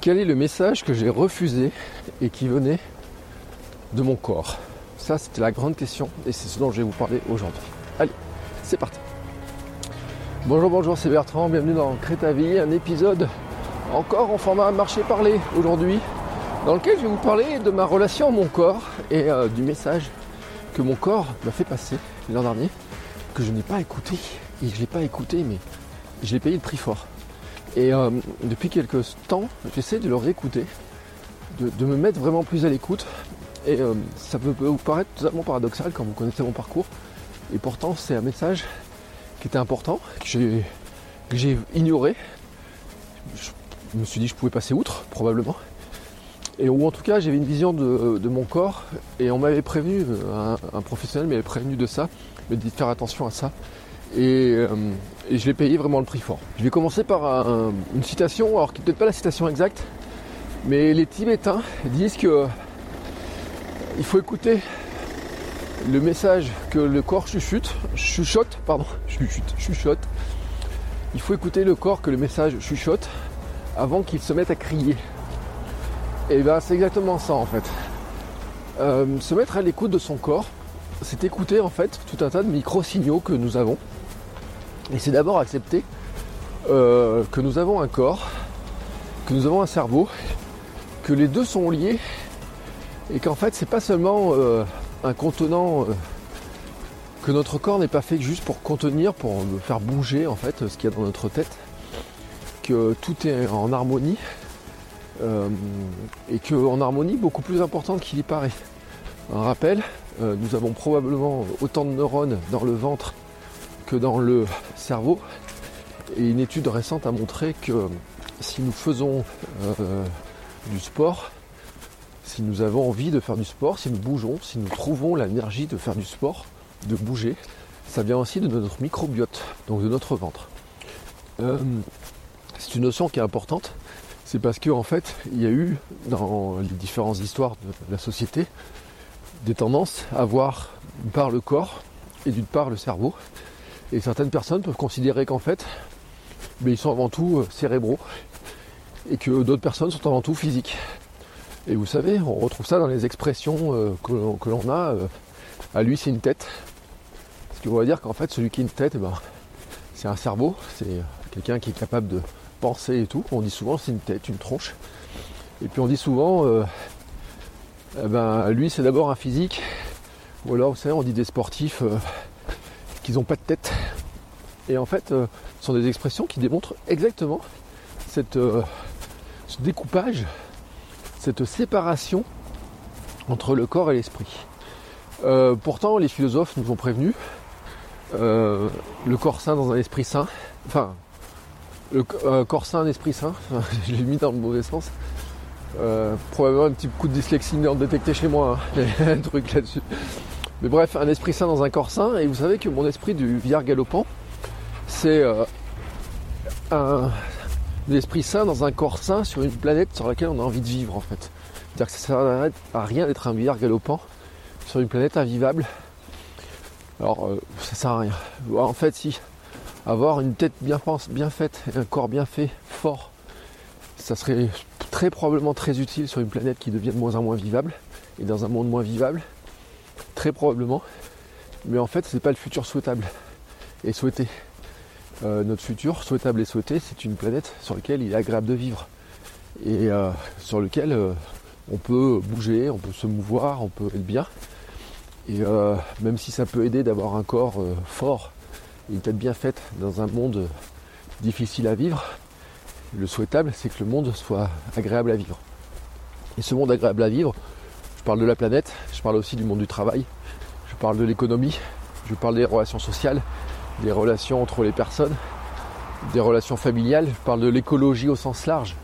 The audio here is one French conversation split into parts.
Quel est le message que j'ai refusé et qui venait de mon corps? Ça, c'était la grande question et c'est ce dont je vais vous parler aujourd'hui. Allez, c'est parti. Bonjour, bonjour, c'est Bertrand, bienvenue dans Créta Vie, un épisode encore en format marché-parler aujourd'hui, dans lequel je vais vous parler de ma relation à mon corps et euh, du message que mon corps m'a fait passer l'an dernier, que je n'ai pas écouté, et je ne l'ai pas écouté, mais je l'ai payé le prix fort. Et euh, depuis quelques temps, j'essaie de le réécouter, de, me mettre vraiment plus à l'écoute. Et euh, ça peut, vous paraître totalement paradoxal quand vous connaissez mon parcours. Et pourtant, c'est un message qui était important, que j'ai ignoré. Je me suis dit que je pouvais passer outre, probablement. Et ou en tout cas, j'avais une vision de, mon corps. Et on m'avait prévenu, un, un professionnel m'avait prévenu de ça, me dit de faire attention à ça. Euh, et, je l'ai payé vraiment le prix fort. Je vais commencer par une citation, alors qui n'est peut-être pas la citation exacte, mais les Tibétains disent que il faut écouter le message que le corps chuchote, chuchote, pardon, chuchote, chuchote. Il faut écouter le corps que le message chuchote avant qu'il se mette à crier. Et bien c'est exactement ça en fait. Euh, se mettre à l'écoute de son corps, c'est écouter en fait tout un tas de micro-signaux que nous avons et c'est d'abord accepter euh, que nous avons un corps, que nous avons un cerveau, que les deux sont liés et qu'en fait c'est pas seulement euh, un contenant euh, que notre corps n'est pas fait juste pour contenir, pour faire bouger en fait ce qu'il y a dans notre tête, que tout est en harmonie et qu'en harmonie beaucoup plus importante qu'il y paraît. Un rappel, nous avons probablement autant de neurones dans le ventre dans le cerveau. Et une étude récente a montré que si nous faisons euh, du sport, si nous avons envie de faire du sport, si nous bougeons, si nous trouvons l'énergie de faire du sport, de bouger, ça vient aussi de notre microbiote, donc de notre ventre. Euh, c'est une notion qui est importante, c'est parce qu'en en fait, il y a eu dans les différentes histoires de la société des tendances à voir d'une part le corps et d'une part le cerveau, et certaines personnes peuvent considérer qu'en fait, mais ils sont avant tout euh, cérébraux et que d'autres personnes sont avant tout physiques. Et vous savez, on retrouve ça dans les expressions euh, que, l'on a. Euh, à lui, c'est une tête. Ce qui va dire qu'en fait, celui qui a une tête, eh ben, c'est un cerveau, c'est quelqu'un qui est capable de penser et tout. On dit souvent c'est une tête, une tronche. Et puis on dit souvent, eh ben, lui, c'est d'abord un physique. Ou alors, vous savez, on dit des sportifs qu'ils n'ont pas de tête. Et en fait, euh, ce sont des expressions qui démontrent exactement cette, euh, ce découpage, cette séparation entre le corps et l'esprit. Euh, pourtant, les philosophes nous ont prévenus, le corps sain dans un esprit sain, enfin, le corps sain, un esprit sain, je l'ai mis dans le mauvais sens. probablement un petit coup de dyslexie non détecté chez moi, hein. un truc là-dessus. Mais bref, un esprit sain dans un corps sain. Et vous savez que mon esprit du vieillard galopant, c'est euh, un, esprit sain dans un corps sain sur une planète sur laquelle on a envie de vivre en fait. C'est-à-dire que ça sert à rien d'être un vieillard galopant sur une planète invivable. Alors euh, ça sert à rien. En fait si avoir une tête bien faite et un corps bien fait, fort, ça serait très probablement très utile sur une planète qui devient de moins en moins vivable et dans un monde moins vivable très probablement. Mais en fait, c'est pas le futur souhaitable et souhaité. Euh, notre futur souhaitable et souhaité, c'est une planète sur laquelle il est agréable de vivre et euh, sur lequel euh, on peut bouger, on peut se mouvoir, on peut être bien. Et même si ça peut aider d'avoir un corps fort une tête bien faite dans un monde difficile à vivre, le souhaitable, c'est que le monde soit agréable à vivre. Et ce monde agréable à vivre, je parle de la planète, je parle aussi du monde du travail, je parle de l'économie, je parle des relations sociales, des relations entre les personnes, des relations familiales, je parle de l'écologie au sens large.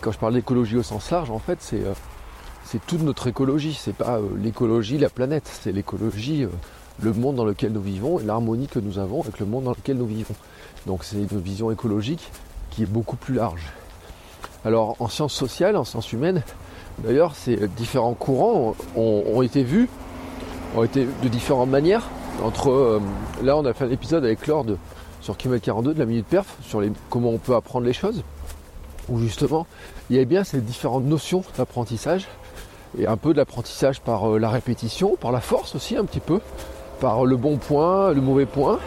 Quand je parle d'écologie au sens large, en fait, c'est c'est toute notre écologie. C'est pas l'écologie, la planète, c'est l'écologie, le monde dans lequel nous vivons et l'harmonie que nous avons avec le monde dans lequel nous vivons. Donc c'est une vision écologique qui est beaucoup plus large. Alors en sciences sociales, en sciences humaines, d'ailleurs, ces différents courants ont, été vus, ont été de différentes manières. Entre euh, là, on a fait un épisode avec Lord sur Kilomètre 42 de la minute perf sur comment on peut apprendre les choses, où justement il y avait bien ces différentes notions d'apprentissage et un peu de l'apprentissage par euh, la répétition, par la force aussi un petit peu, par le bon point, le mauvais point.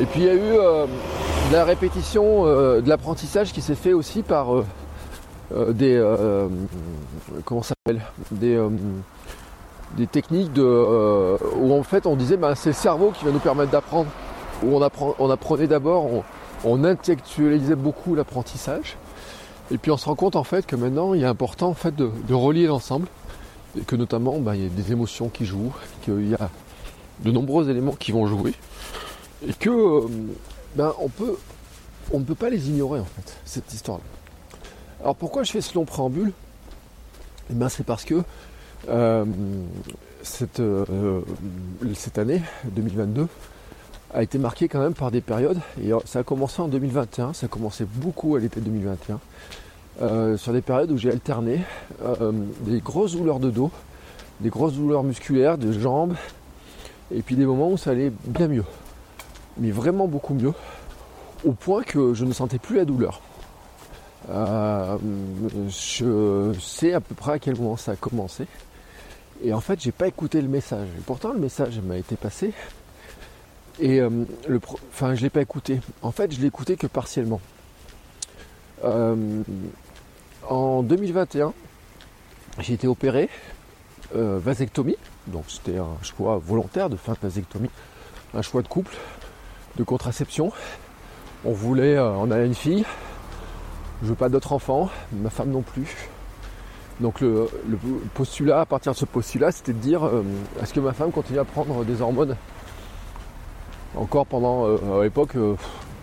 Et puis il y a eu euh, de la répétition, de l'apprentissage qui s'est fait aussi par des comment s'appelle des, des techniques de où en fait on disait ben, c'est le cerveau qui va nous permettre d'apprendre. Où on, apprend, on apprenait d'abord, on, intellectualisait beaucoup l'apprentissage. Et puis on se rend compte en fait que maintenant il est important en fait de, relier l'ensemble. Et que notamment ben, il y a des émotions qui jouent, qu'il y a de nombreux éléments qui vont jouer et que euh, ben, on peut on ne peut pas les ignorer en fait cette histoire là alors pourquoi je fais ce long préambule eh ben, c'est parce que euh, cette, euh, cette année 2022 a été marquée quand même par des périodes et ça a commencé en 2021 ça a commencé beaucoup à l'été 2021 sur des périodes où j'ai alterné des grosses douleurs de dos des grosses douleurs musculaires de jambes et puis des moments où ça allait bien mieux. Mais vraiment beaucoup mieux. Au point que je ne sentais plus la douleur. Euh, je sais à peu près à quel moment ça a commencé. Et en fait, j'ai pas écouté le message. Et pourtant, le message m'a été passé. Et euh, enfin, je l'ai pas écouté. En fait, je l'ai écouté que partiellement. Euh, en 2021, j'ai été opéré vasectomie donc c'était un choix volontaire de faire une vasectomie, un choix de couple, de contraception. On voulait, euh, on a une fille, je veux pas d'autres enfants, ma femme non plus. Donc le, postulat, à partir de ce postulat, c'était de dire euh, est-ce que ma femme continue à prendre des hormones? Encore pendant, euh, à l'époque,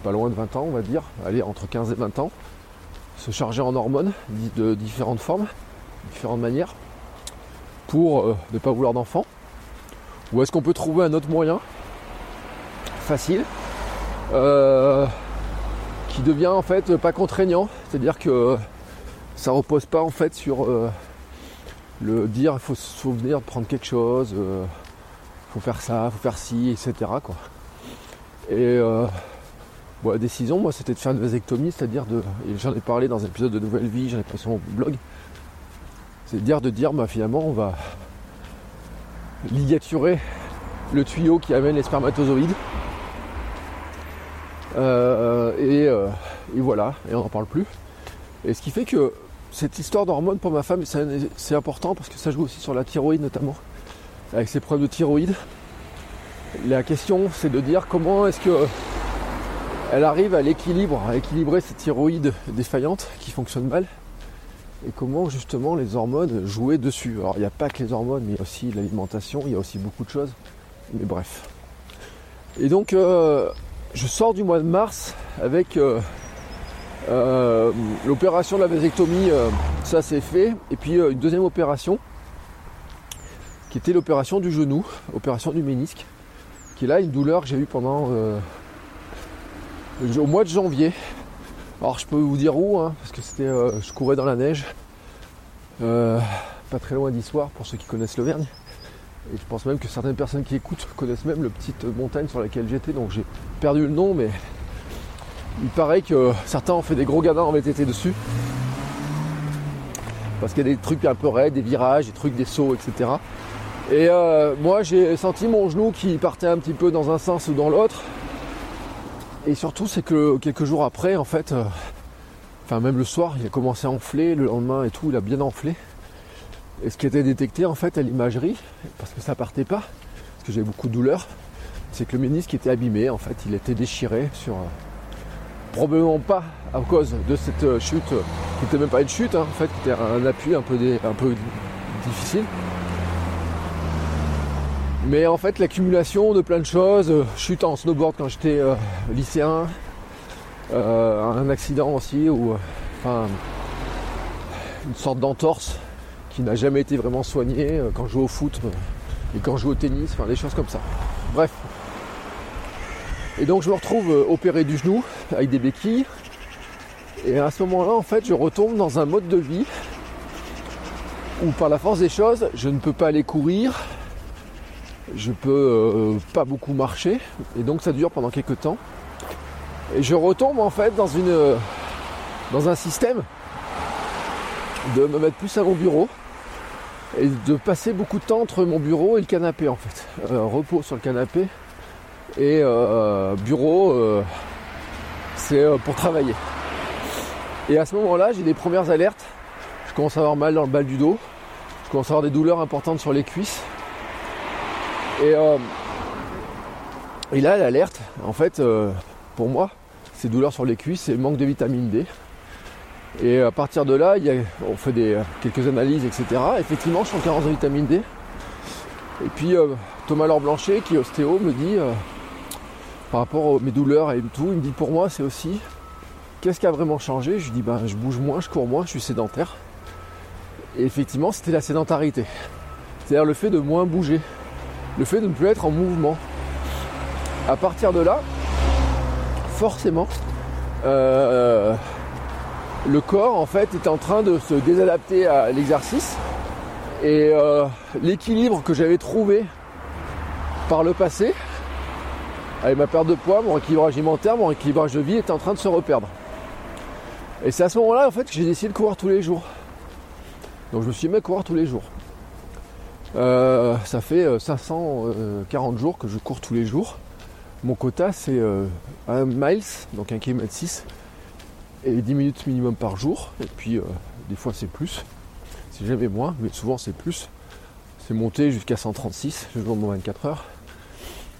pas loin de 20 ans, on va dire, allez, entre 15 et 20 ans, se charger en hormones de différentes formes, différentes manières pour euh, ne pas vouloir d'enfant Ou est-ce qu'on peut trouver un autre moyen? Facile. Euh, qui devient en fait pas contraignant, c'est-à-dire que ça repose pas en fait sur euh, le dire il faut se souvenir de prendre quelque chose, il faut faire ça, faut faire ci, etc. Quoi. Et la décision, moi, c'était de faire une vasectomie, c'est-à-dire de. J'en ai parlé dans un épisode de Nouvelle Vie, j'en ai pris sur mon blog. C'est dire de dire bah, finalement on va ligaturer le tuyau qui amène les spermatozoïdes. Euh, euh, et, voilà, et on n'en parle plus. Et ce qui fait que cette histoire d'hormones pour ma femme, c'est important parce que ça joue aussi sur la thyroïde notamment, avec ses problèmes de thyroïde. La question c'est de dire comment est-ce que elle arrive à l'équilibre, à équilibrer cette thyroïde défaillante qui fonctionne mal et comment justement les hormones jouaient dessus. Alors il n'y a pas que les hormones, mais il y a aussi l'alimentation, il y a aussi beaucoup de choses. Mais bref. Et donc euh, je sors du mois de mars avec euh, euh, l'opération de la vasectomie, ça c'est fait. Et puis une deuxième opération qui était l'opération du genou, opération du ménisque, qui est là une douleur que j'ai eue pendant au mois de janvier. Alors je peux vous dire où, hein, parce que c'était, euh, je courais dans la neige, euh, pas très loin d'Issoire pour ceux qui connaissent l'Auvergne. Et je pense même que certaines personnes qui écoutent connaissent même la petite montagne sur laquelle j'étais, donc j'ai perdu le nom, mais il paraît que certains ont fait des gros gadins en VTT dessus. Parce qu'il y a des trucs un peu raides, des virages, des trucs, des sauts, etc. Et euh, moi j'ai senti mon genou qui partait un petit peu dans un sens ou dans l'autre. Et surtout, c'est que quelques jours après, en fait, euh, enfin même le soir, il a commencé à enfler, le lendemain et tout, il a bien enflé. Et ce qui était détecté en fait à l'imagerie, parce que ça partait pas, parce que j'avais beaucoup de douleur, c'est que le ménisque était abîmé, en fait, il était déchiré sur. Euh, probablement pas à cause de cette euh, chute, qui n'était même pas une chute, hein, en fait, qui était un appui un peu, difficile. Mais en fait, l'accumulation de plein de choses, euh, chute en snowboard quand j'étais lycéen, un accident aussi ou enfin une sorte d'entorse qui n'a jamais été vraiment soignée quand je joue au foot et quand je joue au tennis, enfin des choses comme ça. Bref. Et donc je me retrouve opéré du genou avec des béquilles. Et à ce moment-là, en fait, je retombe dans un mode de vie où par la force des choses, je ne peux pas aller courir, je peux euh, pas beaucoup marcher, et donc ça dure pendant quelques temps. Et je retombe en fait dans une dans un système de me mettre plus à mon bureau et de passer beaucoup de temps entre mon bureau et le canapé en fait. Euh, repos sur le canapé et euh, bureau c'est pour travailler. Et à ce moment-là, j'ai des premières alertes. Je commence à avoir mal dans le bas du dos. Je commence à avoir des douleurs importantes sur les cuisses. Et, euh, et là, l'alerte, en fait, euh, pour moi, ces douleurs sur les cuisses, c'est manque de vitamine D. Et à partir de là, on fait des, quelques analyses, etc. Effectivement, je suis en carence de vitamine D. Et puis euh, Thomas Laure Blanchet, qui est ostéo, me dit, par rapport à mes douleurs et tout, il me dit pour moi c'est aussi qu'est-ce qui a vraiment changé? Je lui dis ben je bouge moins, je cours moins, je suis sédentaire. Et effectivement, c'était la sédentarité. C'est-à-dire le fait de moins bouger, le fait de ne plus être en mouvement. À partir de là, forcément, euh, le corps en fait est en train de se désadapter à l'exercice et euh, l'équilibre que j'avais trouvé par le passé avec ma perte de poids, mon équilibrage alimentaire, mon équilibrage de vie est en train de se reperdre. Et c'est à ce moment-là en fait que j'ai décidé de courir tous les jours. Donc je me suis mis à courir tous les jours. Euh, ça fait 540 euh, jours que je cours tous les jours. Mon quota c'est 1 euh, miles, donc 1 km 6, et 10 minutes minimum par jour. Et puis des fois c'est plus, c'est jamais moins, mais souvent c'est plus. C'est monté jusqu'à 136 le jour de 24 heures.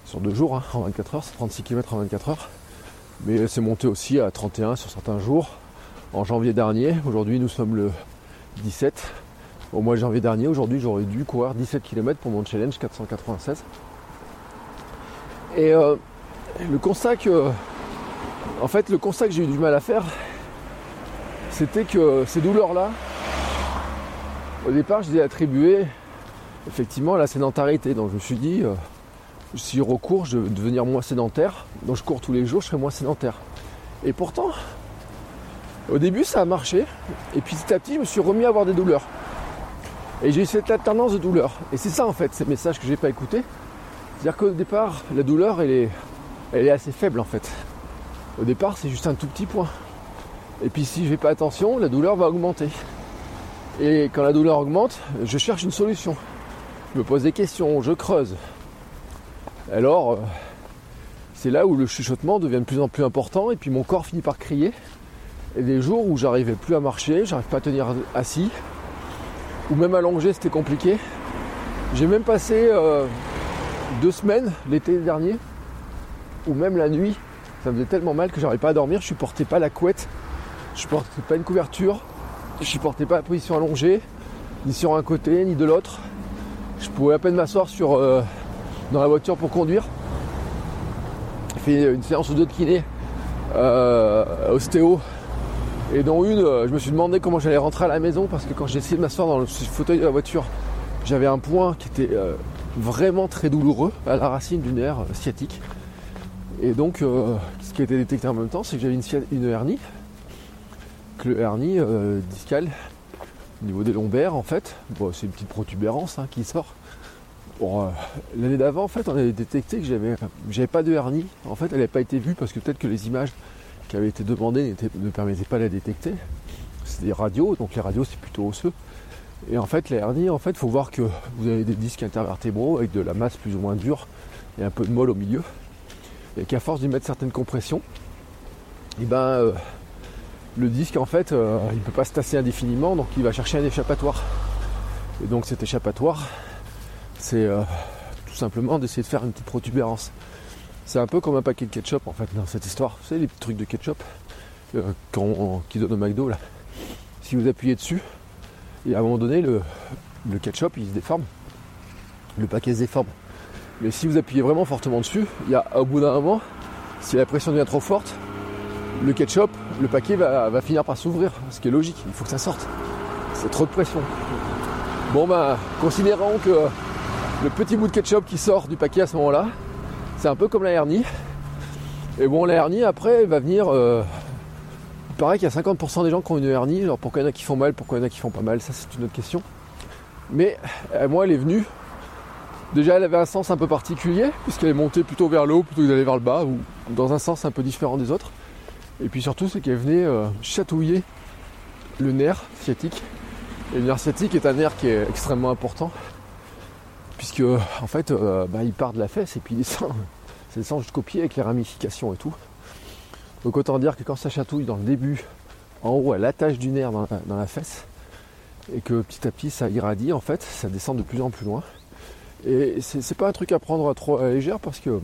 Sur deux jours, hein, en 24 heures, c'est 36 km en 24 heures. Mais c'est monté aussi à 31 sur certains jours en janvier dernier. Aujourd'hui, nous sommes le 17. Au mois de janvier dernier, aujourd'hui, j'aurais dû courir 17 km pour mon challenge 496. Et euh, le constat que, en fait, le constat que j'ai eu du mal à faire, c'était que ces douleurs-là, au départ, je les ai attribuées effectivement à la sédentarité. Donc je me suis dit, euh, si je recours, je vais devenir moins sédentaire. Donc je cours tous les jours, je serai moins sédentaire. Et pourtant, au début, ça a marché. Et puis petit à petit, je me suis remis à avoir des douleurs. Et j'ai eu cette alternance de douleurs. Et c'est ça, en fait, ces messages que j'ai pas écoutés. C'est-à-dire qu'au départ, la douleur, elle est, elle est assez faible, en fait. Au départ, c'est juste un tout petit point. Et puis si je fais pas attention, la douleur va augmenter. Et quand la douleur augmente, je cherche une solution. Je me pose des questions, je creuse. Alors, euh, c'est là où le chuchotement devient de plus en plus important et puis mon corps finit par crier et des jours où j'arrivais plus à marcher, j'arrive pas à tenir assis, ou même allongé c'était compliqué. J'ai même passé euh, deux semaines l'été dernier, ou même la nuit, ça me faisait tellement mal que j'arrivais pas à dormir, je supportais pas la couette, je supportais pas une couverture, je supportais pas la position allongée, ni sur un côté, ni de l'autre. Je pouvais à peine m'asseoir euh, dans la voiture pour conduire. J'ai fait une séance ou deux de kiné, euh, ostéo, et dans une, euh, je me suis demandé comment j'allais rentrer à la maison parce que quand j'ai essayé de m'asseoir dans le fauteuil de la voiture, j'avais un point qui était vraiment très douloureux à la racine du nerf sciatique. Et donc, ce qui a été détecté en même temps, c'est que j'avais une, hernie, le hernie discale au niveau des lombaires en fait. C'est une petite protubérance hein, qui sort. L'année d'avant, en fait, on avait détecté que j'avais, pas de hernie. En fait, elle n'avait pas été vue parce que peut-être que les images qui avait été demandé ne permettait pas de la détecter. C'est des radios, donc les radios c'est plutôt osseux. Et en fait, la hernie, en fait, il faut voir que vous avez des disques intervertébraux avec de la masse plus ou moins dure et un peu de molle au milieu. Et qu'à force d'y mettre certaines compressions, et eh ben, euh, le disque, en fait, euh, il ne peut pas se tasser indéfiniment, donc il va chercher un échappatoire. Et donc cet échappatoire, c'est euh, tout simplement d'essayer de faire une petite protubérance. C'est un peu comme un paquet de ketchup en fait dans cette histoire. Vous savez les petits trucs de ketchup euh, qui donnent au McDo là. Si vous appuyez dessus, et à un moment donné le, ketchup il se déforme. Le paquet se déforme. Mais si vous appuyez vraiment fortement dessus, il y a au bout d'un moment, si la pression devient trop forte, le ketchup, le paquet va, finir par s'ouvrir, ce qui est logique, il faut que ça sorte. C'est trop de pression. Bon ben, considérons que le petit bout de ketchup qui sort du paquet à ce moment-là, c'est un peu comme la hernie. Et bon, la hernie après va venir. Euh, il paraît qu'il y a 50% des gens qui ont une hernie. Alors pourquoi il y en a qui font mal, pourquoi il y en a qui font pas mal, ça c'est une autre question. Mais euh, moi, elle est venue. Déjà, elle avait un sens un peu particulier, puisqu'elle est montée plutôt vers le haut plutôt que d'aller vers le bas, ou dans un sens un peu différent des autres. Et puis surtout, c'est qu'elle venait euh, chatouiller le nerf sciatique. Et le nerf sciatique est un nerf qui est extrêmement important, puisque en fait, euh, bah, il part de la fesse et puis il descend, ça descend jusqu'au pied avec les ramifications et tout. Donc autant dire que quand ça chatouille dans le début, en haut à l'attache du nerf dans la, fesse, et que petit à petit ça irradie, en fait, ça descend de plus en plus loin. Et c'est pas un truc à prendre trop à légère parce que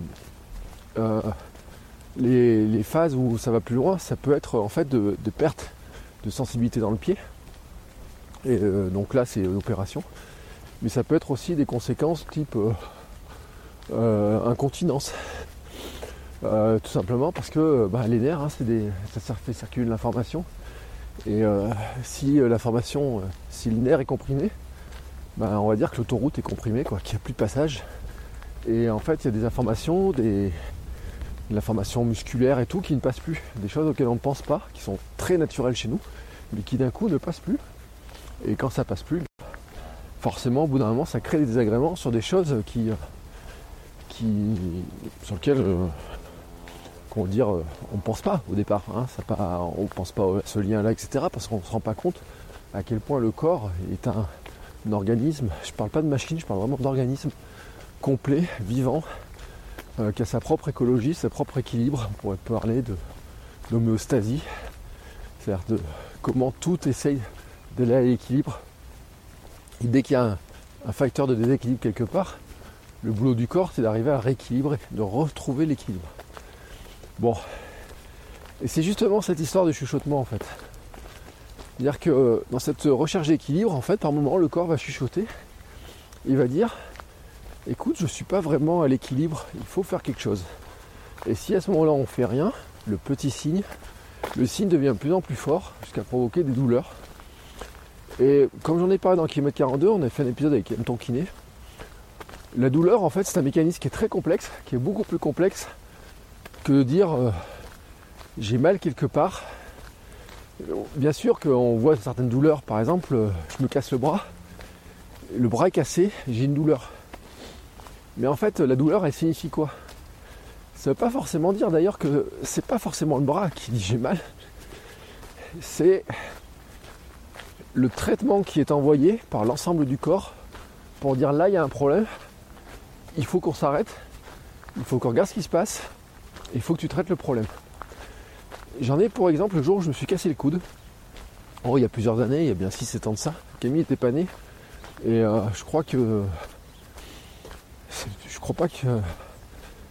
euh, les, phases où ça va plus loin, ça peut être en fait de, perte de sensibilité dans le pied. Et euh, donc là, c'est une opération. Mais ça peut être aussi des conséquences type euh, incontinence. Euh, tout simplement parce que bah, les nerfs, hein, ça fait circuler l'information. Et si l'information, si le nerf est comprimé, bah, on va dire que l'autoroute est comprimée, quoi, qu'il n'y a plus de passage. Et en fait, il y a des informations, des, de l'information musculaire et tout qui ne passent plus. Des choses auxquelles on ne pense pas, qui sont très naturelles chez nous, mais qui d'un coup ne passent plus. Et quand ça passe plus, forcément, au bout d'un moment, ça crée des désagréments sur des choses qui, qui sur lesquelles qu'on dire, euh, on ne pense pas au départ. Hein, on ne pense pas à ce lien-là, etc. Parce qu'on ne se rend pas compte à quel point le corps est un, organisme. Je ne parle pas de machine, je parle vraiment d'organisme complet, vivant, euh, qui a sa propre écologie, sa propre équilibre. On pourrait parler de d'homéostasie, c'est-à-dire de comment tout essaye d'aller à l'équilibre. Et dès qu'il y a un facteur de déséquilibre quelque part, le boulot du corps, c'est d'arriver à rééquilibrer, de retrouver l'équilibre. Bon. Et c'est justement cette histoire de chuchotement en fait. C'est-à-dire que euh, dans cette recherche d'équilibre, en fait, par moment, le corps va chuchoter. Il va dire écoute, je ne suis pas vraiment à l'équilibre, il faut faire quelque chose. Et si à ce moment-là on ne fait rien, le petit signe, le signe devient de plus en plus fort jusqu'à provoquer des douleurs. Et comme j'en ai parlé dans Kilomètre 42, on a fait un épisode avec M. Kiné. La douleur, en fait, c'est un mécanisme qui est très complexe, qui est beaucoup plus complexe que de dire euh, j'ai mal quelque part. Bien sûr qu'on voit certaines douleurs, par exemple, euh, je me casse le bras, le bras est cassé, j'ai une douleur. Mais en fait, la douleur, elle signifie quoi? Ça ne veut pas forcément dire d'ailleurs que c'est pas forcément le bras qui dit j'ai mal, c'est le traitement qui est envoyé par l'ensemble du corps pour dire là il y a un problème, il faut qu'on s'arrête, il faut qu'on regarde ce qui se passe, il faut que tu traites le problème. J'en ai pour exemple le jour où je me suis cassé le coude. Oh, il y a plusieurs années, il y a bien 6-7 ans de ça. Camille était pas née. Et euh, je crois que. Je crois pas que.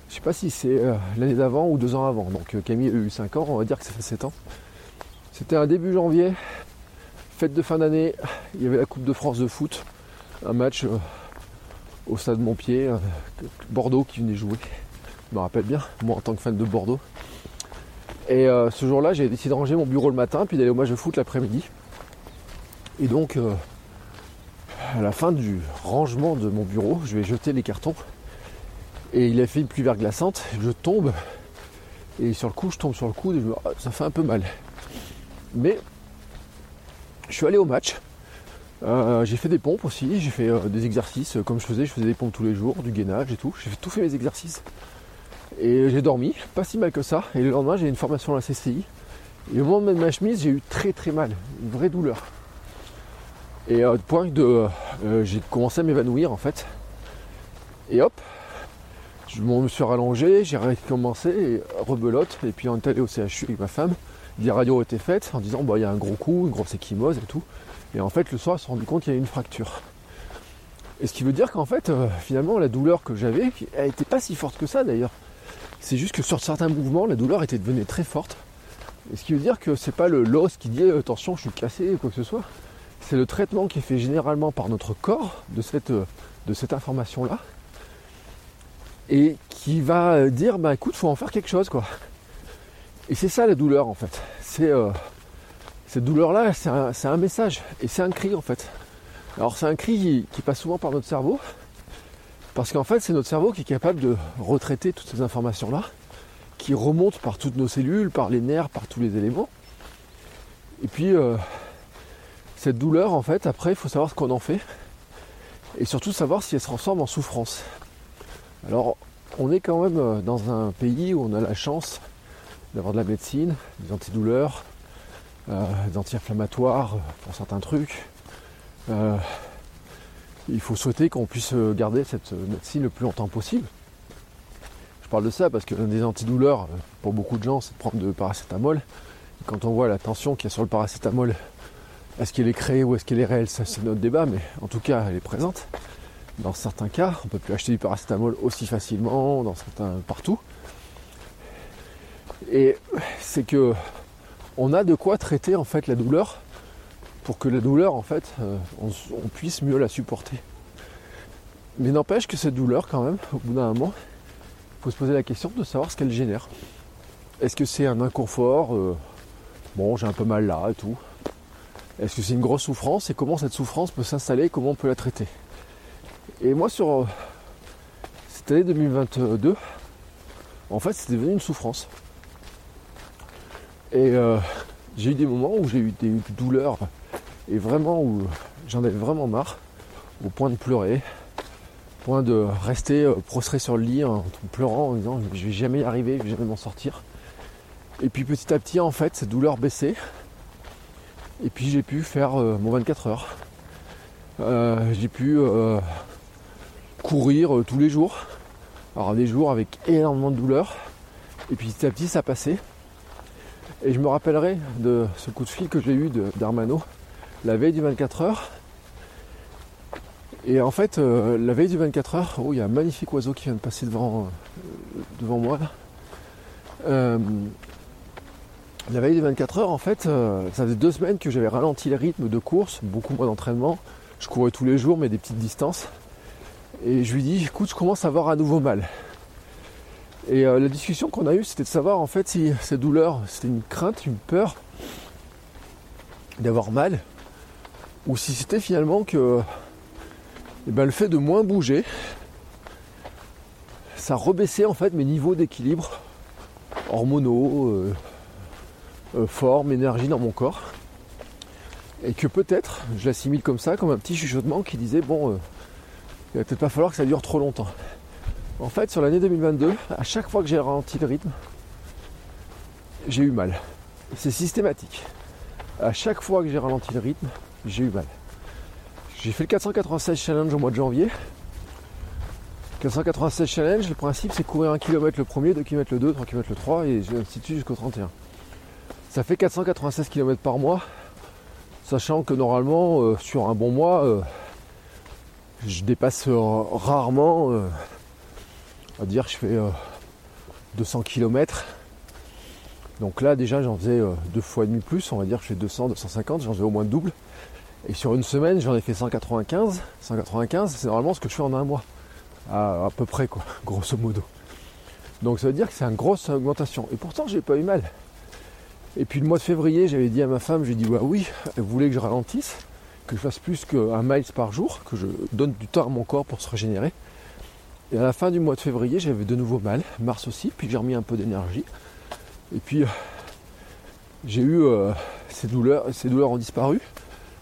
Je sais pas si c'est euh, l'année d'avant ou deux ans avant. Donc euh, Camille a eu 5 ans, on va dire que ça fait 7 ans. C'était un début janvier, fête de fin d'année. Il y avait la Coupe de France de foot. Un match au stade Montpied, Bordeaux qui venait jouer. Je me rappelle bien, moi en tant que fan de Bordeaux. Et euh, ce jour-là, j'ai décidé de ranger mon bureau le matin, puis d'aller au match de foot l'après-midi. Et donc, euh, à la fin du rangement de mon bureau, je vais jeter les cartons. Et il a fait une pluie verglaçante, je tombe. Et sur le coup, je tombe sur le coude et je me ah, ça fait un peu mal. Mais je suis allé au match. Euh, j'ai fait des pompes aussi, j'ai fait des exercices comme je faisais, je faisais des pompes tous les jours, du gainage et tout. J'ai tout fait mes exercices. Et j'ai dormi, pas si mal que ça. Et le lendemain, j'ai une formation à la CCI. Et au moment de mettre ma chemise, j'ai eu très très mal, une vraie douleur. Et au point de. Euh, j'ai commencé à m'évanouir en fait. Et hop, je me suis rallongé, j'ai recommencé, rebelote. Et puis on est allé au CHU avec ma femme. Des radios ont été faites en disant bah, il y a un gros coup, une grosse échymose et tout. Et en fait, le soir, on s'est rendu compte qu'il y a une fracture. Et ce qui veut dire qu'en fait, euh, finalement, la douleur que j'avais, elle n'était pas si forte que ça d'ailleurs. C'est juste que sur certains mouvements, la douleur était devenue très forte. Et ce qui veut dire que c'est pas le l'os qui dit attention, je suis cassé ou quoi que ce soit. C'est le traitement qui est fait généralement par notre corps de cette, de cette information-là. Et qui va dire bah écoute, faut en faire quelque chose quoi. Et c'est ça la douleur en fait. C'est euh, cette douleur-là, c'est un, un, message et c'est un cri en fait. Alors c'est un cri qui, passe souvent par notre cerveau, parce qu'en fait c'est notre cerveau qui est capable de retraiter toutes ces informations-là, qui remontent par toutes nos cellules, par les nerfs, par tous les éléments. Et puis euh, cette douleur, en fait, après, il faut savoir ce qu'on en fait, et surtout savoir si elle se transforme en souffrance. Alors, on est quand même euh, dans un pays où on a la chance d'avoir de la médecine, des antidouleurs, euh, des anti-inflammatoires pour certains trucs. Euh, il faut souhaiter qu'on puisse garder cette médecine le plus longtemps possible. Je parle de ça parce que des antidouleurs, pour beaucoup de gens, c'est de prendre de paracétamol. Quand on voit la tension qu'il y a sur le paracétamol, est-ce qu'elle est créée ou est-ce qu'elle est réelle? C'est notre débat, mais en tout cas, elle est présente. Dans certains cas, on peut plus acheter du paracétamol aussi facilement, dans certains partout. Et c'est que on a de quoi traiter en fait la douleur pour que la douleur en fait euh, on, puisse mieux la supporter. Mais n'empêche que cette douleur quand même, au bout d'un moment, il faut se poser la question de savoir ce qu'elle génère. Est-ce que c'est un inconfort? Euh, Bon, j'ai un peu mal là et tout. Est-ce que c'est une grosse souffrance et comment cette souffrance peut s'installer, comment on peut la traiter? Et moi sur euh, cette année 2022, en fait c'était devenu une souffrance. Et euh, j'ai eu des moments où j'ai eu des douleurs et vraiment où j'en avais vraiment marre, au point de pleurer, au point de rester euh, prostré sur le lit en pleurant en disant je vais jamais y arriver, je vais jamais m'en sortir. Et puis petit à petit en fait cette douleur baissait. Et puis j'ai pu faire euh, mon 24 heures. j'ai pu courir tous les jours. Alors des jours avec énormément de douleur. Et puis petit à petit ça passait. Et je me rappellerai de ce coup de fil que j'ai eu d'Armano la veille du 24 heures. Et en fait, euh, la veille du 24 heures, oh, il y a un magnifique oiseau qui vient de passer devant, euh, devant moi. Euh, la veille du 24 heures, en fait, ça faisait deux semaines que j'avais ralenti le rythme de course, beaucoup moins d'entraînement. Je courais tous les jours, mais des petites distances. Et je lui dis, écoute, je commence à avoir à nouveau mal. Et euh, la discussion qu'on a eue, c'était de savoir en fait si cette douleur, c'était une crainte, une peur d'avoir mal, ou si c'était finalement que eh ben, le fait de moins bouger, ça rebaissait en fait mes niveaux d'équilibre hormonaux, euh, euh, forme, énergie dans mon corps. Et que peut-être, je l'assimile comme ça, comme un petit chuchotement qui disait bon, il va peut-être pas falloir que ça dure trop longtemps. En fait, sur l'année 2022, à chaque fois que j'ai ralenti le rythme, j'ai eu mal. C'est systématique. À chaque fois que j'ai ralenti le rythme, j'ai eu mal. J'ai fait le 496 challenge au mois de janvier. 496 challenge, le principe c'est courir 1 km le premier, 2 km le 2, 3 km le 3 et ainsi de suite jusqu'au 31. Ça fait 496 km par mois, sachant que normalement euh, sur un bon mois, euh, je dépasse euh, rarement va dire je fais 200 euh, km. Donc là déjà j'en faisais deux fois et demi plus, on va dire que je fais 200, 250, j'en faisais au moins double. Et sur une semaine j'en ai fait 195. 195 c'est normalement ce que je fais en un mois. À, peu près quoi, grosso modo. Donc ça veut dire que c'est une grosse augmentation. Et pourtant j'ai pas eu mal. Et puis le mois de février j'avais dit à ma femme, j'ai dit bah oui, elle voulait que je ralentisse, que je fasse plus qu'un miles par jour, que je donne du temps à mon corps pour se régénérer. Et à la fin du mois de février, j'avais de nouveau mal, mars aussi, puis j'ai remis un peu d'énergie. Et puis j'ai eu euh, ces douleurs, ces douleurs ont disparu.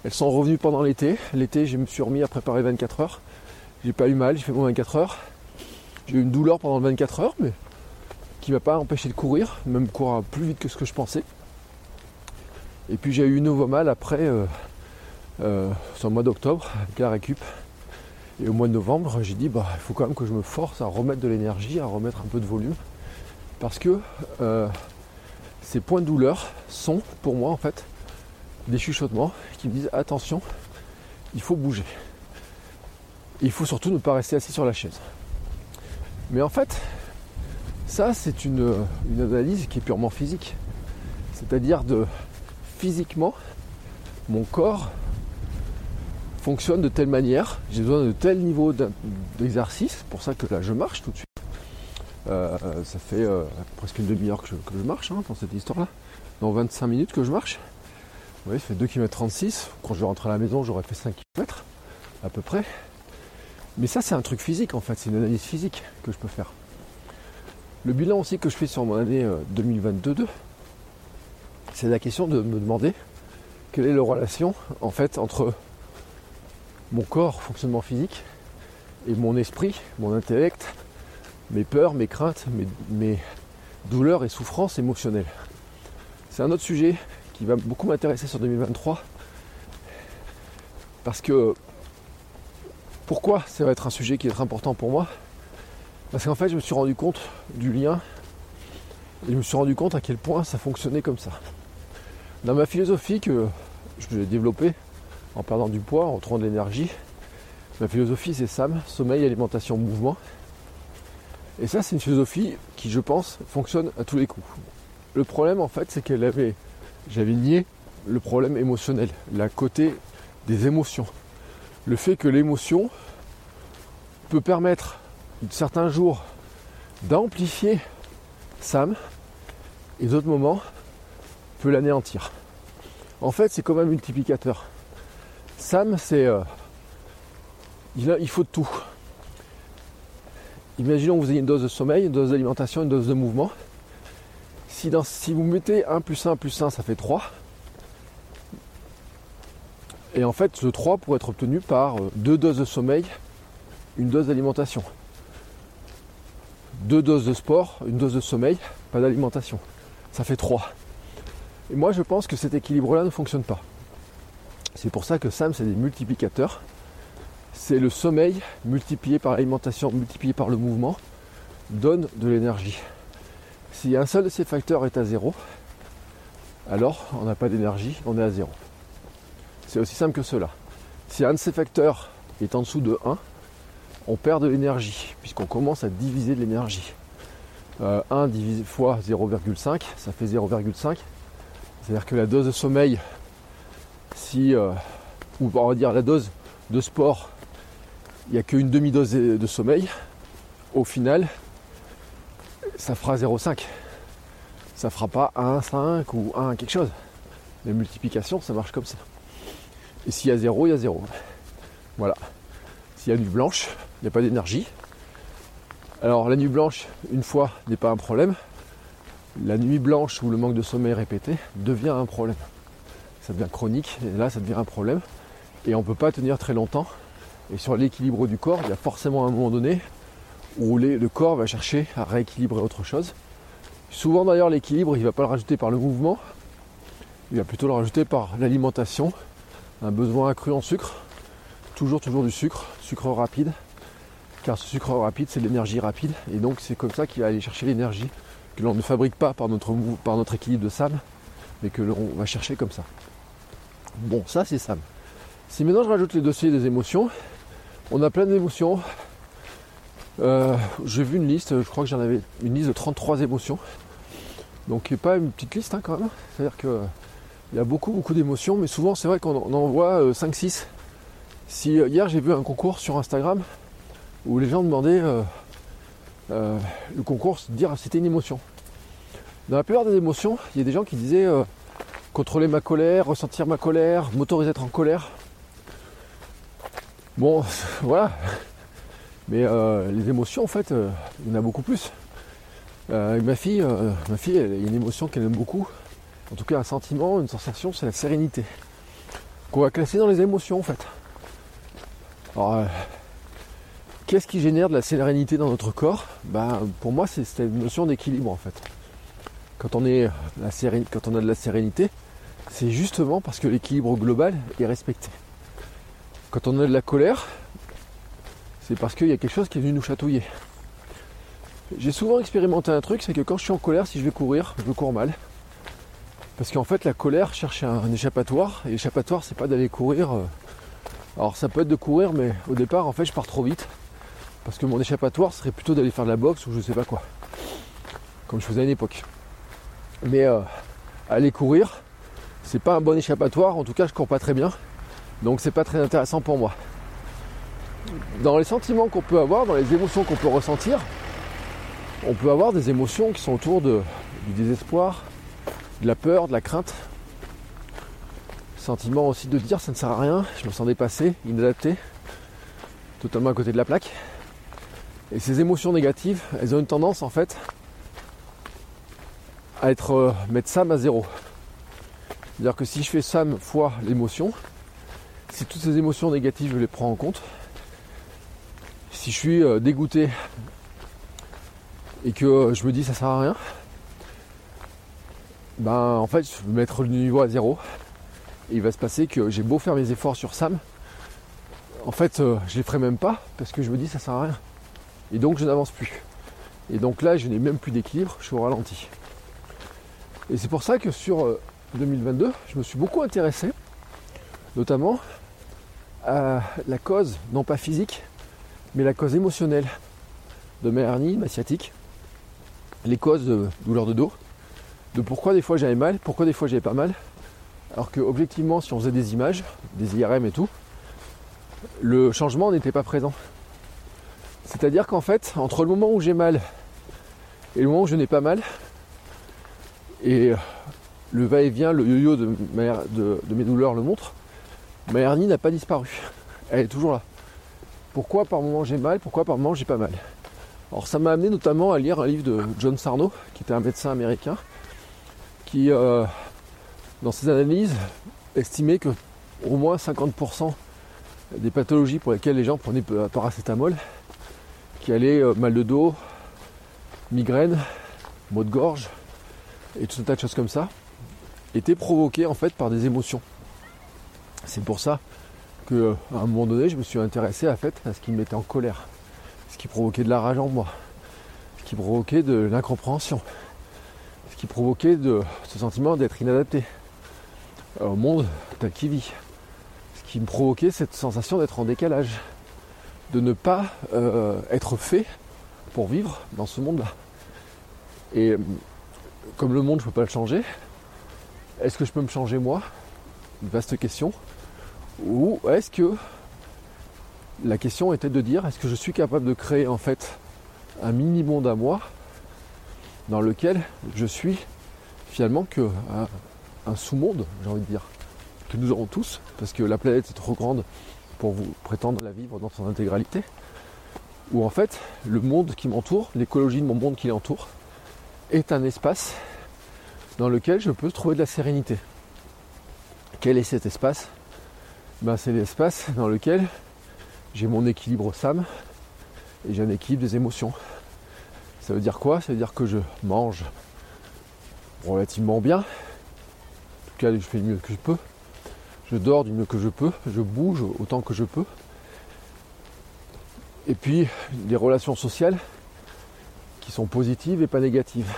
Elles sont revenues pendant l'été. L'été, je me suis remis à préparer 24 heures. J'ai pas eu mal, j'ai fait mon 24 heures. J'ai eu une douleur pendant 24 heures, mais qui m'a pas empêché de courir, même courir plus vite que ce que je pensais. Et puis j'ai eu un nouveau mal après, euh, euh, sur le mois d'octobre, avec la récup. Et au mois de novembre, j'ai dit, bah, il faut quand même que je me force à remettre de l'énergie, à remettre un peu de volume. Parce que euh, ces points de douleur sont, pour moi, en fait, des chuchotements qui me disent, attention, il faut bouger. il faut surtout ne pas rester assis sur la chaise. Mais en fait, ça, c'est une, une analyse qui est purement physique. C'est-à-dire de physiquement, mon corps fonctionne de telle manière, j'ai besoin de tel niveau d'exercice, pour ça que là je marche tout de suite. Euh, ça fait euh, presque une demi-heure que, je marche hein, dans cette histoire-là. Dans 25 minutes que je marche. Oui, ça fait 2 km 36. Quand je vais rentrer à la maison, j'aurais fait 5 km à peu près. Mais ça, c'est un truc physique en fait, c'est une analyse physique que je peux faire. Le bilan aussi que je fais sur mon année 2022, c'est la question de me demander quelle est la relation en fait entre mon corps, fonctionnement physique, et mon esprit, mon intellect, mes peurs, mes craintes, mes, douleurs et souffrances émotionnelles. C'est un autre sujet qui va beaucoup m'intéresser sur 2023 parce que pourquoi ça va être un sujet qui est très important pour moi? Parce qu'en fait je me suis rendu compte du lien et je me suis rendu compte à quel point ça fonctionnait comme ça. Dans ma philosophie que je l'ai développée en perdant du poids, en trouvant de l'énergie, Ma philosophie, c'est SAM, sommeil, alimentation, mouvement. Et ça, c'est une philosophie qui, je pense, fonctionne à tous les coups. Le problème, en fait, c'est qu'elle avait, j'avais nié le problème émotionnel, la côté des émotions. Le fait que l'émotion peut permettre, certains jours, d'amplifier Sam et d'autres moments peut l'anéantir. En fait, c'est comme un multiplicateur. Sam, c'est euh, il, faut tout. Imaginons que vous ayez une dose de sommeil, une dose d'alimentation, une dose de mouvement. Si, si vous mettez 1 plus 1 plus 1, ça fait 3. Et en fait, ce 3 pourrait être obtenu par euh, deux doses de sommeil, une dose d'alimentation. Deux doses de sport, une dose de sommeil, pas d'alimentation. Ça fait 3. Et moi, je pense que cet équilibre-là ne fonctionne pas. C'est pour ça que SAM, c'est des multiplicateurs c'est le sommeil multiplié par l'alimentation, multiplié par le mouvement, donne de l'énergie. Si un seul de ces facteurs est à zéro, alors on n'a pas d'énergie, on est à zéro. C'est aussi simple que cela. Si un de ces facteurs est en dessous de 1, on perd de l'énergie, puisqu'on commence à diviser de l'énergie. 1 euh, divisé fois 0,5, ça fait 0,5. C'est-à-dire que la dose de sommeil, si, euh, ou on va dire la dose de sport il n'y a qu'une demi-dose de sommeil, au final, ça fera 0,5. Ça fera pas 1,5 ou 1 quelque chose. Les multiplications, ça marche comme ça. Et s'il y a 0, il y a 0. Voilà. S'il y a nuit blanche, il n'y a pas d'énergie. Alors la nuit blanche, une fois, n'est pas un problème. La nuit blanche ou le manque de sommeil répété devient un problème. Ça devient chronique et là ça devient un problème. Et on ne peut pas tenir très longtemps. Et sur l'équilibre du corps, il y a forcément un moment donné où le corps va chercher à rééquilibrer autre chose. Souvent d'ailleurs l'équilibre, il ne va pas le rajouter par le mouvement, il va plutôt le rajouter par l'alimentation, un besoin accru en sucre, toujours toujours du sucre, sucre rapide, car ce sucre rapide c'est l'énergie rapide, et donc c'est comme ça qu'il va aller chercher l'énergie que l'on ne fabrique pas par notre, par notre équilibre de SAM, mais que l'on va chercher comme ça. Bon, ça c'est SAM. Si maintenant je rajoute les dossiers des émotions, on a plein d'émotions. Euh, j'ai vu une liste, je crois que j'en avais une liste de 33 émotions. Donc pas une petite liste hein, quand même. C'est-à-dire qu'il y a beaucoup beaucoup d'émotions, mais souvent c'est vrai qu'on en voit 5-6. Euh, si, euh, hier j'ai vu un concours sur Instagram où les gens demandaient le concours, dire c'était une émotion. Dans la plupart des émotions, il y a des gens qui disaient contrôler ma colère, ressentir ma colère, m'autoriser à être en colère. Bon, voilà. Mais euh, les émotions, en fait, euh, il y en a beaucoup plus. Euh, ma fille, ma fille, elle a une émotion qu'elle aime beaucoup. En tout cas, un sentiment, une sensation, c'est la sérénité. Qu'on va classer dans les émotions, en fait. Qu'est-ce qui génère de la sérénité dans notre corps? Ben, Pour moi, c'est cette notion d'équilibre, en fait. Quand on, a de la sérénité, c'est justement parce que l'équilibre global est respecté. Quand on a de la colère, c'est parce qu'il y a quelque chose qui est venu nous chatouiller. J'ai souvent expérimenté un truc, c'est que quand je suis en colère, si je vais courir, je cours mal. Parce qu'en fait, la colère cherche un, échappatoire. Et l'échappatoire, c'est pas d'aller courir. Euh, alors, ça peut être de courir, mais au départ, en fait, je pars trop vite. Parce que mon échappatoire serait plutôt d'aller faire de la boxe ou je sais pas quoi. Comme je faisais à une époque. Mais euh, aller courir, c'est pas un bon échappatoire. En tout cas, je cours pas très bien. Donc c'est pas très intéressant pour moi. Dans les sentiments qu'on peut avoir, dans les émotions qu'on peut ressentir, on peut avoir des émotions qui sont autour du désespoir, de la peur, de la crainte. Sentiment aussi de dire ça ne sert à rien, je me sens dépassé, inadapté, totalement à côté de la plaque. Et ces émotions négatives, elles ont une tendance en fait à être euh, mettre Sam à zéro. C'est-à-dire que si je fais Sam fois l'émotion, si toutes ces émotions négatives je les prends en compte, si je suis euh, dégoûté et que je me dis ça sert à rien, ben en fait je vais mettre le niveau à zéro. Et il va se passer que j'ai beau faire mes efforts sur Sam, en fait euh, je les ferai même pas parce que je me dis ça sert à rien. Et donc je n'avance plus. Et donc là je n'ai même plus d'équilibre, je suis au ralenti. Et c'est pour ça que sur 2022, euh, je me suis beaucoup intéressé, notamment à la cause, non pas physique, mais la cause émotionnelle de ma hernie, ma sciatique, les causes de douleur de dos, de pourquoi des fois j'avais mal, pourquoi des fois j'avais pas mal, alors que objectivement, si on faisait des images, des IRM et tout, le changement n'était pas présent. C'est-à-dire qu'en fait, entre le moment où j'ai mal et le moment où je n'ai pas mal, et le va-et-vient, le yo-yo de, de, mes douleurs le montre, ma hernie n'a pas disparu. Elle est toujours là. Pourquoi par moment j'ai mal, pourquoi par moment j'ai pas mal? Alors ça m'a amené notamment à lire un livre de John Sarno, qui était un médecin américain, qui, euh, dans ses analyses, estimait que au moins 50% des pathologies pour lesquelles les gens prenaient paracétamol, qui allaient euh, mal de dos, migraine, maux de gorge, et tout un tas de choses comme ça, étaient provoquées en fait par des émotions. C'est pour ça que à un moment donné, je me suis intéressé à, fait, à ce qui me mettait en colère, ce qui provoquait de la rage en moi, ce qui provoquait de l'incompréhension, ce qui provoquait ce sentiment d'être inadapté au monde tel qu'il vit, ce qui me provoquait cette sensation d'être en décalage, de ne pas euh, être fait pour vivre dans ce monde-là. Et comme le monde, je ne peux pas le changer, est-ce que je peux me changer moi? Une vaste question. Ou est-ce que la question était de dire est-ce que je suis capable de créer en fait un mini monde à moi dans lequel je suis finalement que un, sous-monde, j'ai envie de dire, que nous aurons tous, parce que la planète est trop grande pour vous prétendre la vivre dans son intégralité, où en fait le monde qui m'entoure, l'écologie de mon monde qui l'entoure, est un espace dans lequel je peux trouver de la sérénité. Quel est cet espace? Ben, C'est l'espace dans lequel j'ai mon équilibre SAM et j'ai un équilibre des émotions. Ça veut dire quoi? Ça veut dire que je mange relativement bien. En tout cas, je fais du mieux que je peux. Je dors du mieux que je peux. Je bouge autant que je peux. Et puis, des relations sociales qui sont positives et pas négatives.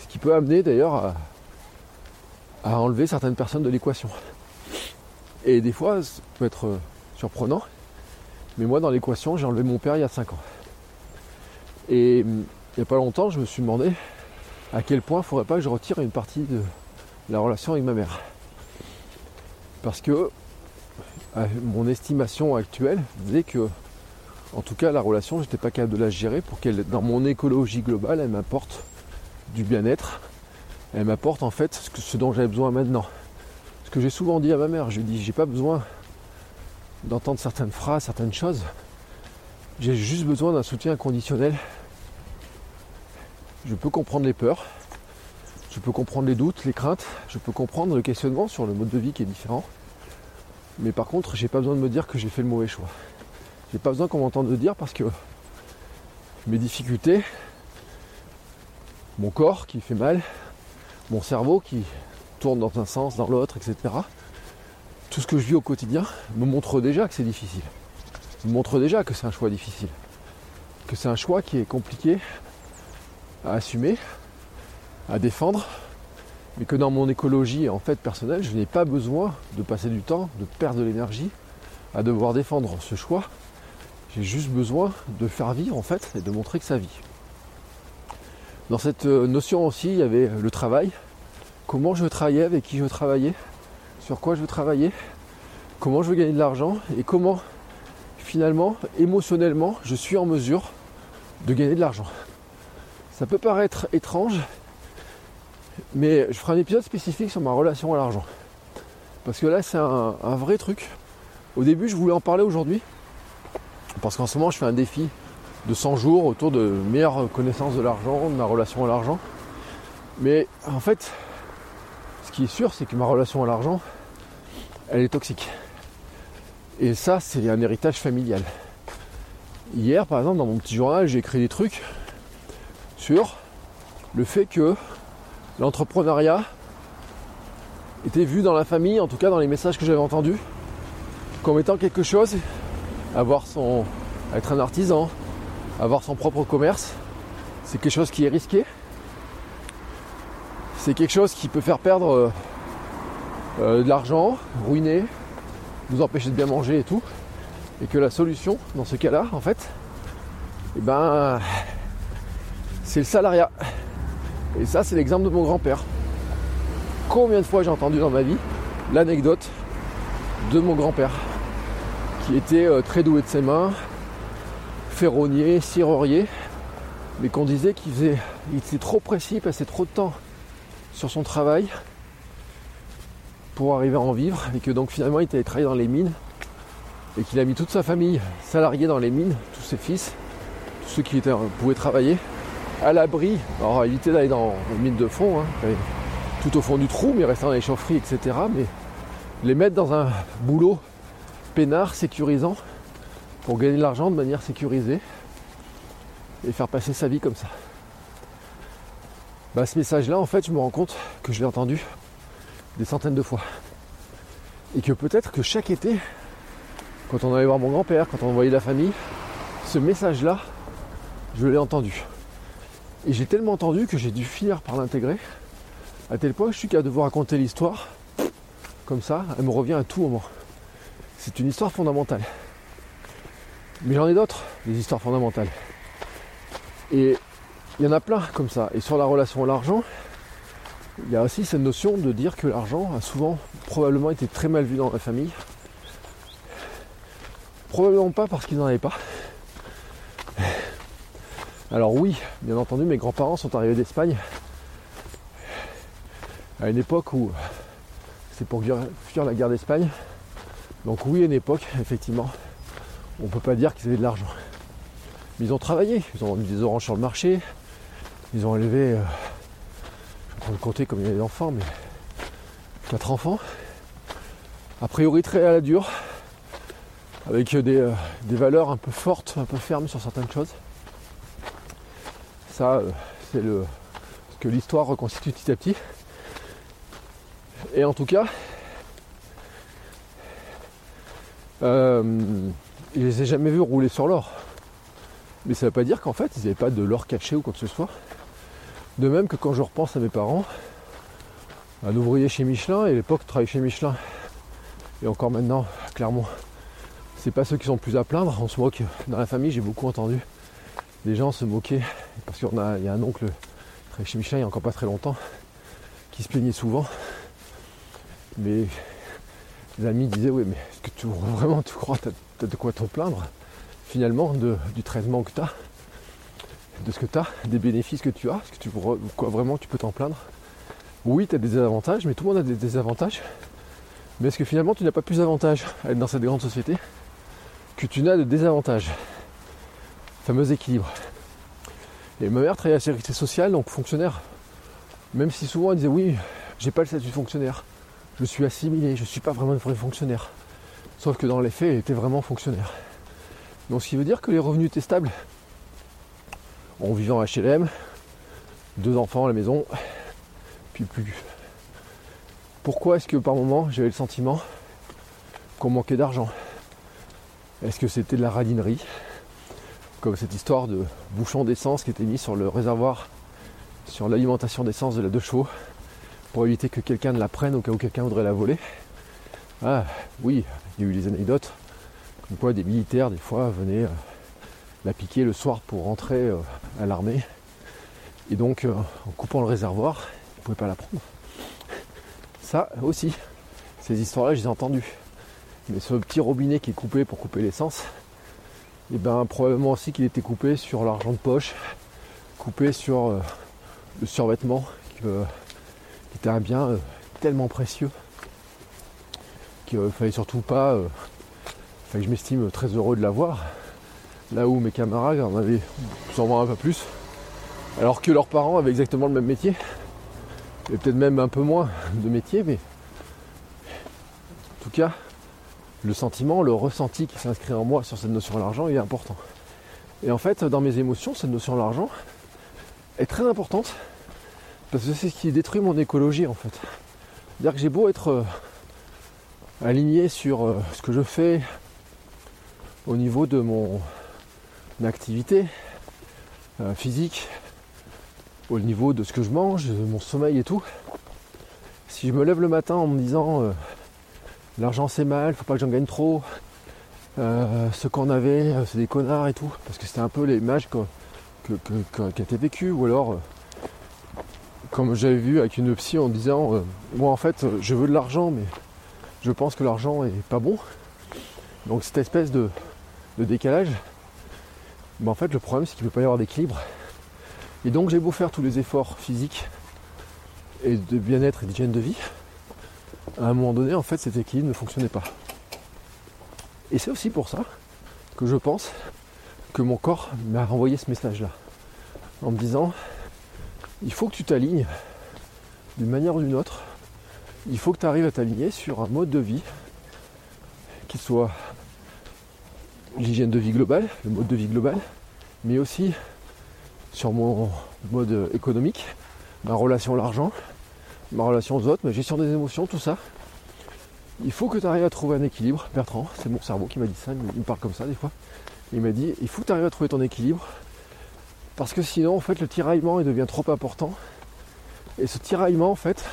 Ce qui peut amener d'ailleurs à, enlever certaines personnes de l'équation. Et des fois, ça peut être euh, surprenant, mais moi dans l'équation, j'ai enlevé mon père il y a 5 ans. Et hum, il n'y a pas longtemps, je me suis demandé à quel point il ne faudrait pas que je retire une partie de la relation avec ma mère. Parce que mon estimation actuelle disait que en tout cas, la relation, je n'étais pas capable de la gérer pour qu'elle, dans mon écologie globale, elle m'apporte du bien-être. Elle m'apporte en fait ce, dont j'avais besoin maintenant. Ce que j'ai souvent dit à ma mère, je lui dis, j'ai pas besoin d'entendre certaines phrases, certaines choses. J'ai juste besoin d'un soutien inconditionnel. Je peux comprendre les peurs, je peux comprendre les doutes, les craintes, je peux comprendre le questionnement sur le mode de vie qui est différent. Mais par contre, j'ai pas besoin de me dire que j'ai fait le mauvais choix. J'ai pas besoin qu'on m'entende dire parce que mes difficultés, mon corps qui fait mal, mon cerveau qui tourne dans un sens, dans l'autre, etc. Tout ce que je vis au quotidien me montre déjà que c'est difficile. Me montre déjà que c'est un choix difficile. Que c'est un choix qui est compliqué à assumer, à défendre, mais que dans mon écologie en fait personnelle, je n'ai pas besoin de passer du temps, de perdre de l'énergie à devoir défendre ce choix j'ai juste besoin de faire vivre en fait et de montrer que ça vit. Dans cette euh, notion aussi, il y avait le travail. Comment je veux travailler, avec qui je veux travailler, sur quoi je veux travailler, comment je veux gagner de l'argent et comment finalement, émotionnellement, je suis en mesure de gagner de l'argent. Ça peut paraître étrange, mais je ferai un épisode spécifique sur ma relation à l'argent. Parce que là, c'est un, vrai truc. Au début, je voulais en parler aujourd'hui. Parce qu'en ce moment, je fais un défi de 100 jours autour de meilleure connaissance de l'argent, de ma relation à l'argent. Mais en fait, ce qui est sûr, c'est que ma relation à l'argent, elle est toxique. Et ça, c'est un héritage familial. Hier, par exemple, dans mon petit journal, j'ai écrit des trucs sur le fait que l'entrepreneuriat était vu dans la famille, en tout cas dans les messages que j'avais entendus, comme étant quelque chose, avoir son, être un artisan, avoir son propre commerce, c'est quelque chose qui est risqué. C'est quelque chose qui peut faire perdre euh, euh, de l'argent, ruiner, nous empêcher de bien manger et tout. Et que la solution, dans ce cas-là, en fait, eh ben, c'est le salariat. Et ça, c'est l'exemple de mon grand-père. Combien de fois j'ai entendu dans ma vie l'anecdote de mon grand-père, qui était euh, très doué de ses mains, ferronnier, cirerier, mais qu'on disait qu'il faisait, était trop précis, il passait trop de temps sur son travail pour arriver à en vivre, et que donc finalement il était travaillé dans les mines, et qu'il a mis toute sa famille salariée dans les mines, tous ses fils, tous ceux qui étaient, pouvaient travailler, à l'abri, alors éviter d'aller dans les mines de fond, hein, tout au fond du trou, mais restant dans les chaufferies, etc. Mais les mettre dans un boulot peinard, sécurisant, pour gagner de l'argent de manière sécurisée et faire passer sa vie comme ça. Bah, ce message-là, en fait, je me rends compte que je l'ai entendu des centaines de fois. Et que peut-être que chaque été, quand on allait voir mon grand-père, quand on voyait la famille, ce message-là, je l'ai entendu. Et j'ai tellement entendu que j'ai dû finir par l'intégrer, à tel point que je suis qu'à de vous raconter l'histoire, comme ça, elle me revient à tout moment. C'est une histoire fondamentale. Mais j'en ai d'autres, des histoires fondamentales. Et il y en a plein comme ça. Et sur la relation à l'argent, il y a aussi cette notion de dire que l'argent a souvent probablement été très mal vu dans la famille. Probablement pas parce qu'ils n'en avaient pas. Alors oui, bien entendu, mes grands-parents sont arrivés d'Espagne à une époque où c'est pour fuir la guerre d'Espagne. Donc oui, à une époque, effectivement, on ne peut pas dire qu'ils avaient de l'argent. Mais ils ont travaillé, ils ont vendu des oranges sur le marché, ils ont élevé, euh, je vais compter comme il y a des enfants, mais quatre enfants. A priori très à la dure, avec des, euh, des, valeurs un peu fortes, un peu fermes sur certaines choses. Euh, c'est le, ce que l'histoire reconstitue petit à petit. Et en tout cas, euh, je les ai jamais vus rouler sur l'or. Mais ça ne veut pas dire qu'en fait, ils n'avaient pas de l'or caché ou quoi que ce soit. De même que quand je repense à mes parents, un ouvrier chez Michelin, et l'époque travailler chez Michelin, et encore maintenant, clairement, c'est pas ceux qui sont plus à plaindre. On se moque dans la famille, j'ai beaucoup entendu des gens se moquer parce qu'il y a un oncle qui chez il n'y a encore pas très longtemps qui se plaignait souvent. Mais les amis disaient oui mais est-ce que tu vraiment tu crois que tu as de quoi te plaindre finalement du traitement que tu as, de ce que tu as, des bénéfices que tu as, est-ce que tu quoi vraiment tu peux t'en plaindre? Oui, tu as des avantages, mais tout le monde a des désavantages. Mais est-ce que finalement tu n'as pas plus d'avantages à être dans cette grande société que tu n'as de désavantages? Fameux équilibre. Et ma mère travaillait à la sécurité sociale, donc fonctionnaire. Même si souvent elle disait oui, j'ai pas le statut de fonctionnaire. Je suis assimilé, je ne suis pas vraiment un vrai fonctionnaire. Sauf que dans les faits, elle était vraiment fonctionnaire. Donc ce qui veut dire que les revenus étaient stables. En vivant à HLM, deux enfants à la maison, puis plus. Pourquoi est-ce que par moment j'avais le sentiment qu'on manquait d'argent? Est-ce que c'était de la radinerie? Comme cette histoire de bouchon d'essence qui était mis sur le réservoir, sur l'alimentation d'essence de la deux chevaux, pour éviter que quelqu'un ne la prenne au cas où quelqu'un voudrait la voler. Ah oui, il y a eu des anecdotes quoi des militaires des fois venaient euh, la piquer le soir pour rentrer euh, à l'armée. Et donc euh, en coupant le réservoir, ils ne pouvaient pas la prendre. Ça aussi, ces histoires-là, je les ai entendues. Mais ce petit robinet qui est coupé pour couper l'essence, et eh ben probablement aussi qu'il était coupé sur l'argent de poche coupé sur euh, le survêtement qui était un bien euh, tellement précieux qu'il fallait surtout pas, que je m'estime très heureux de l'avoir. Là où mes camarades en avaient sûrement un peu plus, alors que leurs parents avaient exactement le même métier, et peut-être même un peu moins de métier, mais en tout cas, le sentiment, le ressenti qui s'inscrit en moi sur cette notion de l'argent est important. Et en fait, dans mes émotions, cette notion de l'argent est très importante parce que c'est ce qui détruit mon écologie en fait. C'est-à-dire que j'ai beau être euh, aligné sur euh, ce que je fais au niveau de mon activité euh, physique, au niveau de ce que je mange, de mon sommeil et tout. Si je me lève le matin en me disant l'argent c'est mal, faut pas que j'en gagne trop. Euh, ce qu'on avait, euh, c'est des connards et tout, parce que c'était un peu l'image qui a été vécue, ou alors, euh, comme j'avais vu avec une psy en disant, moi en fait, je veux de l'argent, mais je pense que l'argent est pas bon. Donc cette espèce de, décalage, ben, en fait, le problème c'est qu'il ne peut pas y avoir d'équilibre. Et donc j'ai beau faire tous les efforts physiques et de bien-être et d'hygiène de vie, à un moment donné, en fait, cet équilibre ne fonctionnait pas. Et c'est aussi pour ça que je pense que mon corps m'a renvoyé ce message-là. En me disant, il faut que tu t'alignes d'une manière ou d'une autre. Il faut que tu arrives à t'aligner sur un mode de vie qui soit l'hygiène de vie globale, le mode de vie global, mais aussi sur mon mode économique, ma relation à l'argent, ma relation aux autres, ma gestion des émotions, tout ça. Il faut que tu arrives à trouver un équilibre. Bertrand, c'est mon cerveau qui m'a dit ça, il me parle comme ça des fois. Il m'a dit, il faut que tu arrives à trouver ton équilibre. Parce que sinon, en fait, le tiraillement, il devient trop important. Et ce tiraillement, en fait,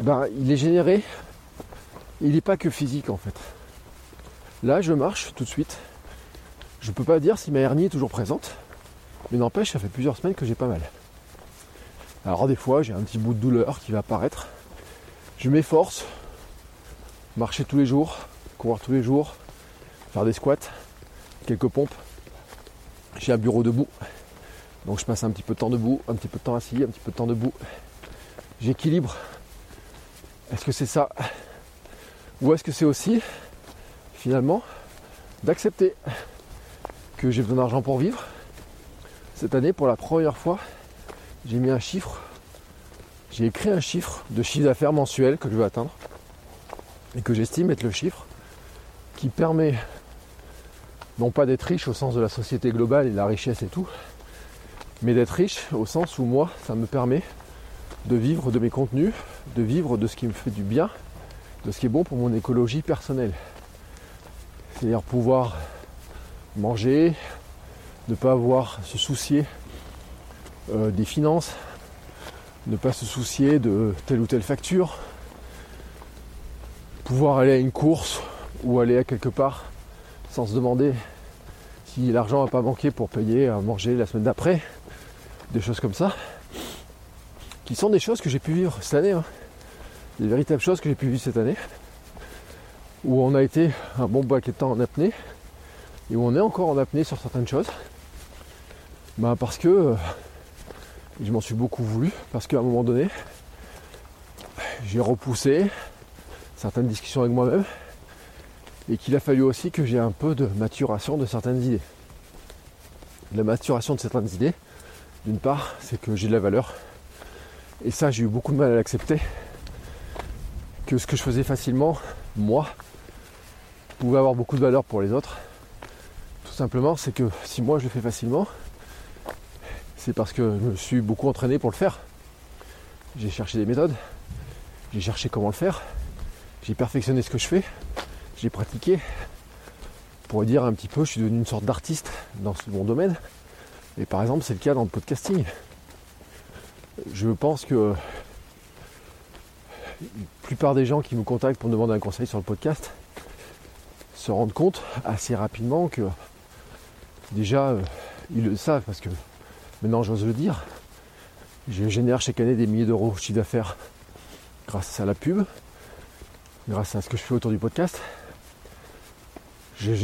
ben, il est généré, il n'est pas que physique, en fait. Là, je marche tout de suite. Je ne peux pas dire si ma hernie est toujours présente. Mais n'empêche, ça fait plusieurs semaines que j'ai pas mal. Alors des fois, j'ai un petit bout de douleur qui va apparaître. Je m'efforce, marcher tous les jours, courir tous les jours, faire des squats, quelques pompes. J'ai un bureau debout, donc je passe un petit peu de temps debout, un petit peu de temps assis, un petit peu de temps debout. J'équilibre. Est-ce que c'est ça? Ou est-ce que c'est aussi, finalement, d'accepter que j'ai besoin d'argent pour vivre? Cette année, pour la première fois, j'ai mis un chiffre, j'ai écrit un chiffre de chiffre d'affaires mensuel que je veux atteindre et que j'estime être le chiffre qui permet non pas d'être riche au sens de la société globale et de la richesse et tout, mais d'être riche au sens où moi, ça me permet de vivre de mes contenus, de vivre de ce qui me fait du bien, de ce qui est bon pour mon écologie personnelle. C'est-à-dire pouvoir manger, ne pas avoir se soucier euh, des finances, ne pas se soucier de telle ou telle facture, pouvoir aller à une course ou aller à quelque part sans se demander si l'argent n'a pas manqué pour payer à manger la semaine d'après, des choses comme ça, qui sont des choses que j'ai pu vivre cette année, hein. des véritables choses que j'ai pu vivre cette année, où on a été un bon paquet de temps en apnée, et où on est encore en apnée sur certaines choses, ben parce que euh, je m'en suis beaucoup voulu parce qu'à un moment donné, j'ai repoussé certaines discussions avec moi-même et qu'il a fallu aussi que j'ai un peu de maturation de certaines idées. La maturation de certaines idées, d'une part, c'est que j'ai de la valeur. Et ça, j'ai eu beaucoup de mal à l'accepter. Que ce que je faisais facilement, moi, pouvait avoir beaucoup de valeur pour les autres. Tout simplement, c'est que si moi je le fais facilement, c'est parce que je me suis beaucoup entraîné pour le faire. J'ai cherché des méthodes, j'ai cherché comment le faire, j'ai perfectionné ce que je fais, j'ai pratiqué. Pour dire un petit peu, je suis devenu une sorte d'artiste dans mon domaine. Et par exemple, c'est le cas dans le podcasting. Je pense que la plupart des gens qui me contactent pour me demander un conseil sur le podcast se rendent compte assez rapidement que déjà euh, ils le savent parce que Maintenant, j'ose le dire, je génère chaque année des milliers d'euros de chiffre d'affaires grâce à la pub, grâce à ce que je fais autour du podcast. J'ai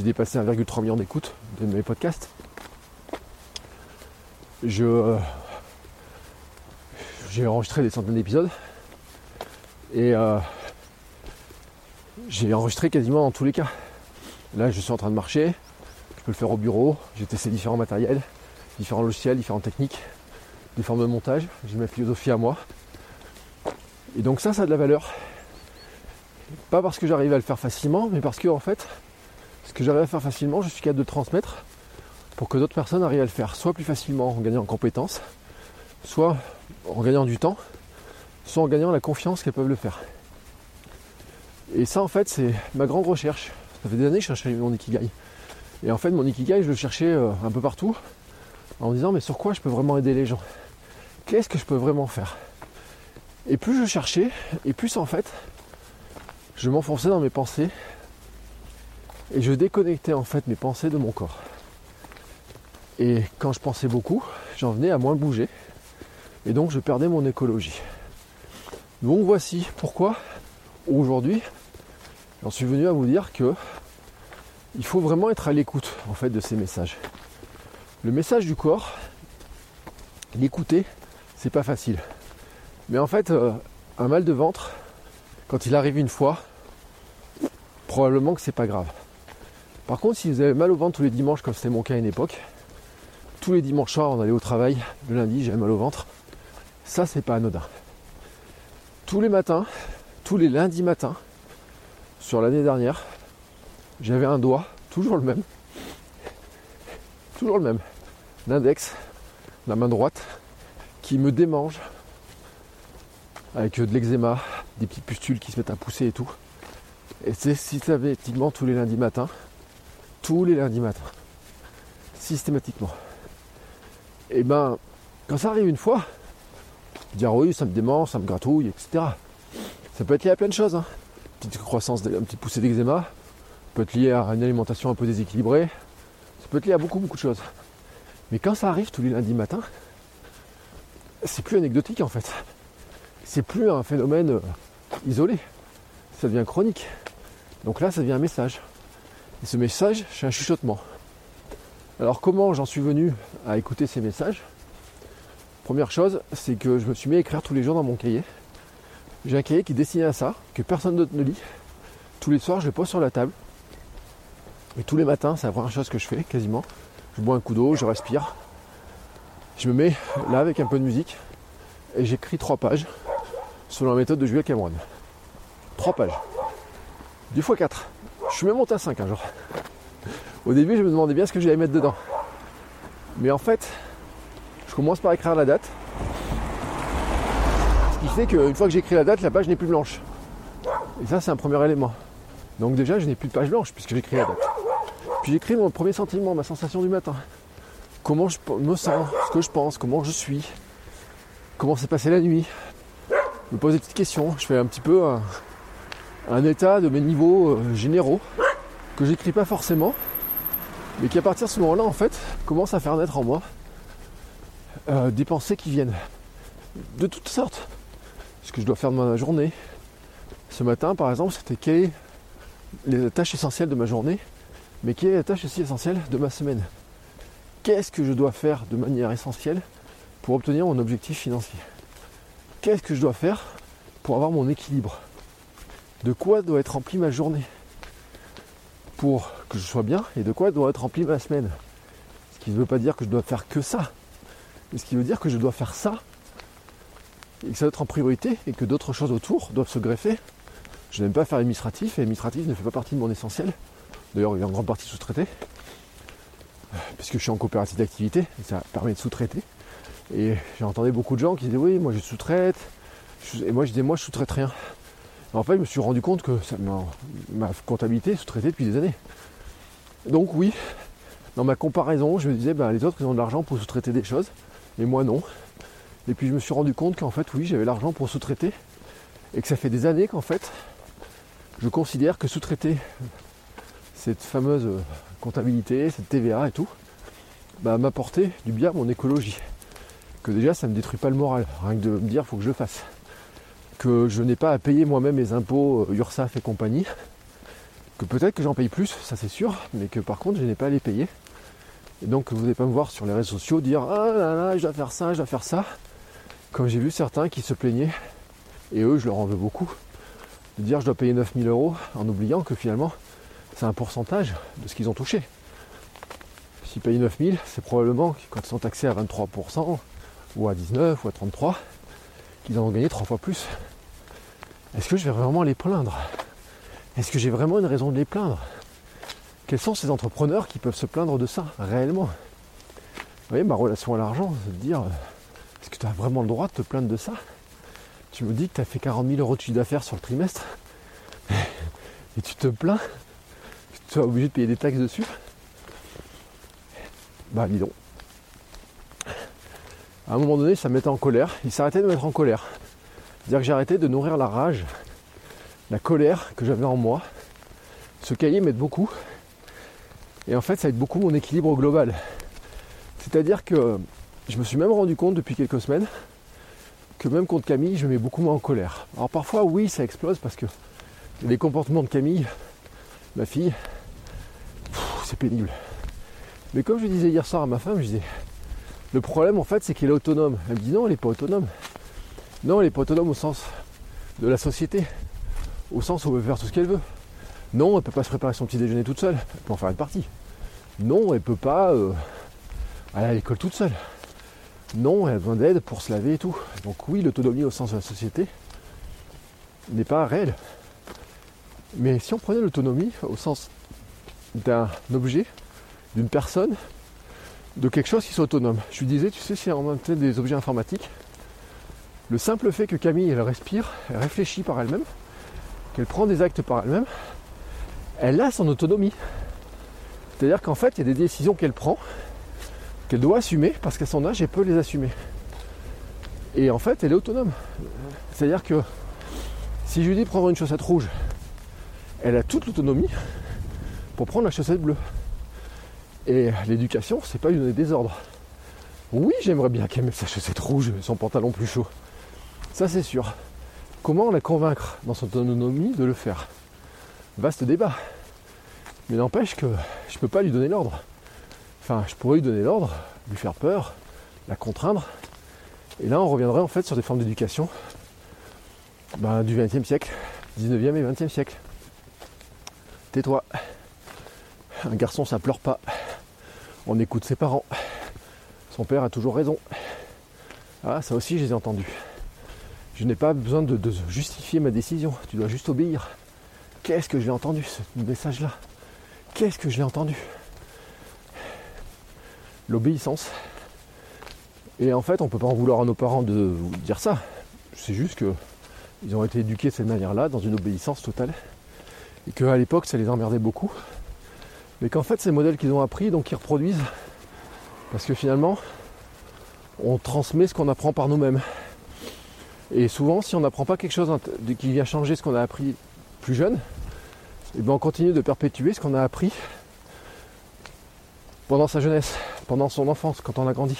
dépassé 1,3 million d'écoutes de mes podcasts. je j'ai enregistré des centaines d'épisodes et euh, j'ai enregistré quasiment dans tous les cas. Là, je suis en train de marcher, je peux le faire au bureau, j'ai testé différents matériels, différents logiciels, différentes techniques, des formes de montage, j'ai ma philosophie à moi. Et donc ça, ça a de la valeur. Pas parce que j'arrive à le faire facilement, mais parce que en fait, ce que j'arrive à faire facilement, je suis capable de transmettre pour que d'autres personnes arrivent à le faire, soit plus facilement en gagnant en compétences, soit en gagnant du temps, soit en gagnant la confiance qu'elles peuvent le faire. Et ça, en fait, c'est ma grande recherche. Ça fait des années que je cherchais mon ikigai. Et en fait, mon ikigai, je le cherchais euh, un peu partout, en me disant, mais sur quoi je peux vraiment aider les gens? Qu'est-ce que je peux vraiment faire? Et plus je cherchais, et plus en fait, je m'enfonçais dans mes pensées, et je déconnectais en fait mes pensées de mon corps. Et quand je pensais beaucoup, j'en venais à moins bouger, et donc je perdais mon écologie. Donc voici pourquoi aujourd'hui j'en suis venu à vous dire que il faut vraiment être à l'écoute en fait de ces messages. Le message du corps, l'écouter, c'est pas facile. Mais en fait, euh, un mal de ventre, quand il arrive une fois, probablement que c'est pas grave. Par contre, si vous avez mal au ventre tous les dimanches, comme c'était mon cas à une époque, tous les dimanches soirs, on allait au travail, le lundi, j'avais mal au ventre, ça, c'est pas anodin. Tous les matins, tous les lundis matins, sur l'année dernière, j'avais un doigt, toujours le même, toujours le même, l'index, la main droite, qui me démange avec de l'eczéma, des petites pustules qui se mettent à pousser et tout. Et c'est systématiquement tous les lundis matins, tous les lundis matins, systématiquement. Et ben, quand ça arrive une fois, dire oui, ça me démange, ça me gratouille, etc. Ça peut être lié à plein de choses. Hein. Petite croissance, une petite poussée d'eczéma, peut être lié à une alimentation un peu déséquilibrée, ça peut être lié à beaucoup beaucoup de choses. Mais quand ça arrive tous les lundis matins, c'est plus anecdotique en fait. C'est plus un phénomène euh, isolé. Ça devient chronique. Donc là, ça devient un message. Et ce message, c'est un chuchotement. Alors comment j'en suis venu à écouter ces messages? Première chose, c'est que je me suis mis à écrire tous les jours dans mon cahier. J'ai un cahier qui est destiné à ça, que personne d'autre ne lit. Tous les soirs, je le pose sur la table. Et tous les matins, c'est la première chose que je fais, quasiment. Je bois un coup d'eau, je respire. Je me mets là avec un peu de musique et j'écris trois pages selon la méthode de Jules Cameron. Trois pages. Du fois quatre. Je suis même monté à 5 un jour. Au début, je me demandais bien ce que j'allais mettre dedans. Mais en fait, je commence par écrire la date. Ce qui fait qu'une fois que j'écris la date, la page n'est plus blanche. Et ça, c'est un premier élément. Donc déjà, je n'ai plus de page blanche puisque j'écris la date. Puis j'écris mon premier sentiment, ma sensation du matin. Comment je me sens, ce que je pense, comment je suis, comment s'est passée la nuit. Je me pose des petites questions. Je fais un petit peu un, état de mes niveaux euh, généraux que j'écris pas forcément, mais qui à partir de ce moment-là, en fait, commence à faire naître en moi euh, des pensées qui viennent de toutes sortes. Ce que je dois faire de ma journée. Ce matin, par exemple, c'était quelles les tâches essentielles de ma journée, mais quelle est la tâche aussi essentielle de ma semaine? Qu'est-ce que je dois faire de manière essentielle pour obtenir mon objectif financier? Qu'est-ce que je dois faire pour avoir mon équilibre? De quoi doit être remplie ma journée? Pour que je sois bien et de quoi doit être remplie ma semaine? Ce qui ne veut pas dire que je dois faire que ça. Ce qui veut dire que je dois faire ça et que ça doit être en priorité et que d'autres choses autour doivent se greffer. Je n'aime pas faire administratif et administratif ne fait pas partie de mon essentiel. D'ailleurs, il est en grande partie sous-traité, puisque je suis en coopérative d'activité ça permet de sous-traiter. Et j'ai entendu beaucoup de gens qui disaient oui, moi je sous-traite. Et moi je disais moi je sous-traite rien. en fait, je me suis rendu compte que ma, comptabilité est sous-traitée depuis des années. Donc oui, dans ma comparaison, je me disais bah, les autres ont de l'argent pour sous-traiter des choses et moi non. Et puis je me suis rendu compte qu'en fait, oui, j'avais l'argent pour sous-traiter, et que ça fait des années qu'en fait, je considère que sous-traiter cette fameuse comptabilité, cette TVA et tout, bah, m'apporter du bien à mon écologie. Que déjà, ça ne me détruit pas le moral, rien que de me dire, faut que je le fasse. Que je n'ai pas à payer moi-même mes impôts euh, URSAF et compagnie. Que peut-être que j'en paye plus, ça c'est sûr, mais que par contre, je n'ai pas à les payer Et donc vous n'allez pas me voir sur les réseaux sociaux dire Ah là là, je dois faire ça, je dois faire ça. Comme j'ai vu certains qui se plaignaient, et eux je leur en veux beaucoup, de dire je dois payer 9000 euros en oubliant que finalement c'est un pourcentage de ce qu'ils ont touché. S'ils payent 9000, c'est probablement quand ils sont taxés à 23% ou à 19 ou à 33 qu'ils en ont gagné trois fois plus. Est-ce que je vais vraiment les plaindre? Est-ce que j'ai vraiment une raison de les plaindre? Quels sont ces entrepreneurs qui peuvent se plaindre de ça réellement? Vous voyez, ma relation à l'argent, c'est de dire est-ce que tu as vraiment le droit de te plaindre de ça? Tu me dis que tu as fait 40 000 euros de chiffre d'affaires sur le trimestre et tu te plains? que sois obligé de payer des taxes dessus Bah, dis donc. À un moment donné, ça me mettait en colère. Il s'arrêtait de me mettre en colère. C'est-à-dire que arrêté de nourrir la rage, la colère que j'avais en moi. Ce cahier m'aide beaucoup. Et en fait, ça aide beaucoup mon équilibre global. C'est-à-dire que je me suis même rendu compte depuis quelques semaines que même contre Camille, je mets beaucoup moins en colère. Alors parfois, oui, ça explose parce que les comportements de Camille, ma fille, c'est pénible. Mais comme je disais hier soir à ma femme, je disais, le problème en fait, c'est qu'elle est autonome. Elle dit non, elle n'est pas autonome. Non, elle n'est pas autonome au sens de la société, au sens où elle peut faire tout ce qu'elle veut. Non, elle peut pas se préparer son petit déjeuner toute seule, elle peut en faire une partie. Non, elle peut pas euh, aller à l'école toute seule. Non, elle a besoin d'aide pour se laver et tout. Donc oui, l'autonomie au sens de la société n'est pas réelle. Mais si on prenait l'autonomie au sens d'un objet, d'une personne, de quelque chose qui soit autonome. Je lui disais, tu sais, si on a des objets informatiques, le simple fait que Camille, elle respire, elle réfléchit par elle-même, qu'elle prend des actes par elle-même, elle a son autonomie. C'est-à-dire qu'en fait, il y a des décisions qu'elle prend, qu'elle doit assumer, parce qu'à son âge, elle peut les assumer. Et en fait, elle est autonome. C'est-à-dire que si je lui dis prendre une chaussette rouge, elle a toute l'autonomie prendre la chaussette bleue. Et l'éducation, c'est pas lui donner des ordres. Oui, j'aimerais bien qu'elle mette sa chaussette rouge son pantalon plus chaud. Ça, c'est sûr. Comment la convaincre dans son autonomie de le faire? Vaste débat. Mais n'empêche que je peux pas lui donner l'ordre. Enfin, je pourrais lui donner l'ordre, lui faire peur, la contraindre. Et là, on reviendrait en fait sur des formes d'éducation ben, du XXe siècle, 19e et 20e siècle. Tais-toi. Un garçon, ça pleure pas. On écoute ses parents. Son père a toujours raison. Ah, ça aussi, je les ai entendus. Je n'ai pas besoin de, justifier ma décision. Tu dois juste obéir. Qu'est-ce que j'ai entendu, ce message-là? Qu'est-ce que je l'ai entendu? L'obéissance. Et en fait, on ne peut pas en vouloir à nos parents de dire ça. C'est juste qu'ils ont été éduqués de cette manière-là, dans une obéissance totale. Et qu'à l'époque, ça les emmerdait beaucoup. Mais qu'en fait, ces modèles qu'ils ont appris, donc ils reproduisent. Parce que finalement, on transmet ce qu'on apprend par nous-mêmes. Et souvent, si on n'apprend pas quelque chose qui vient changer ce qu'on a appris plus jeune, et eh bien on continue de perpétuer ce qu'on a appris pendant sa jeunesse, pendant son enfance, quand on a grandi.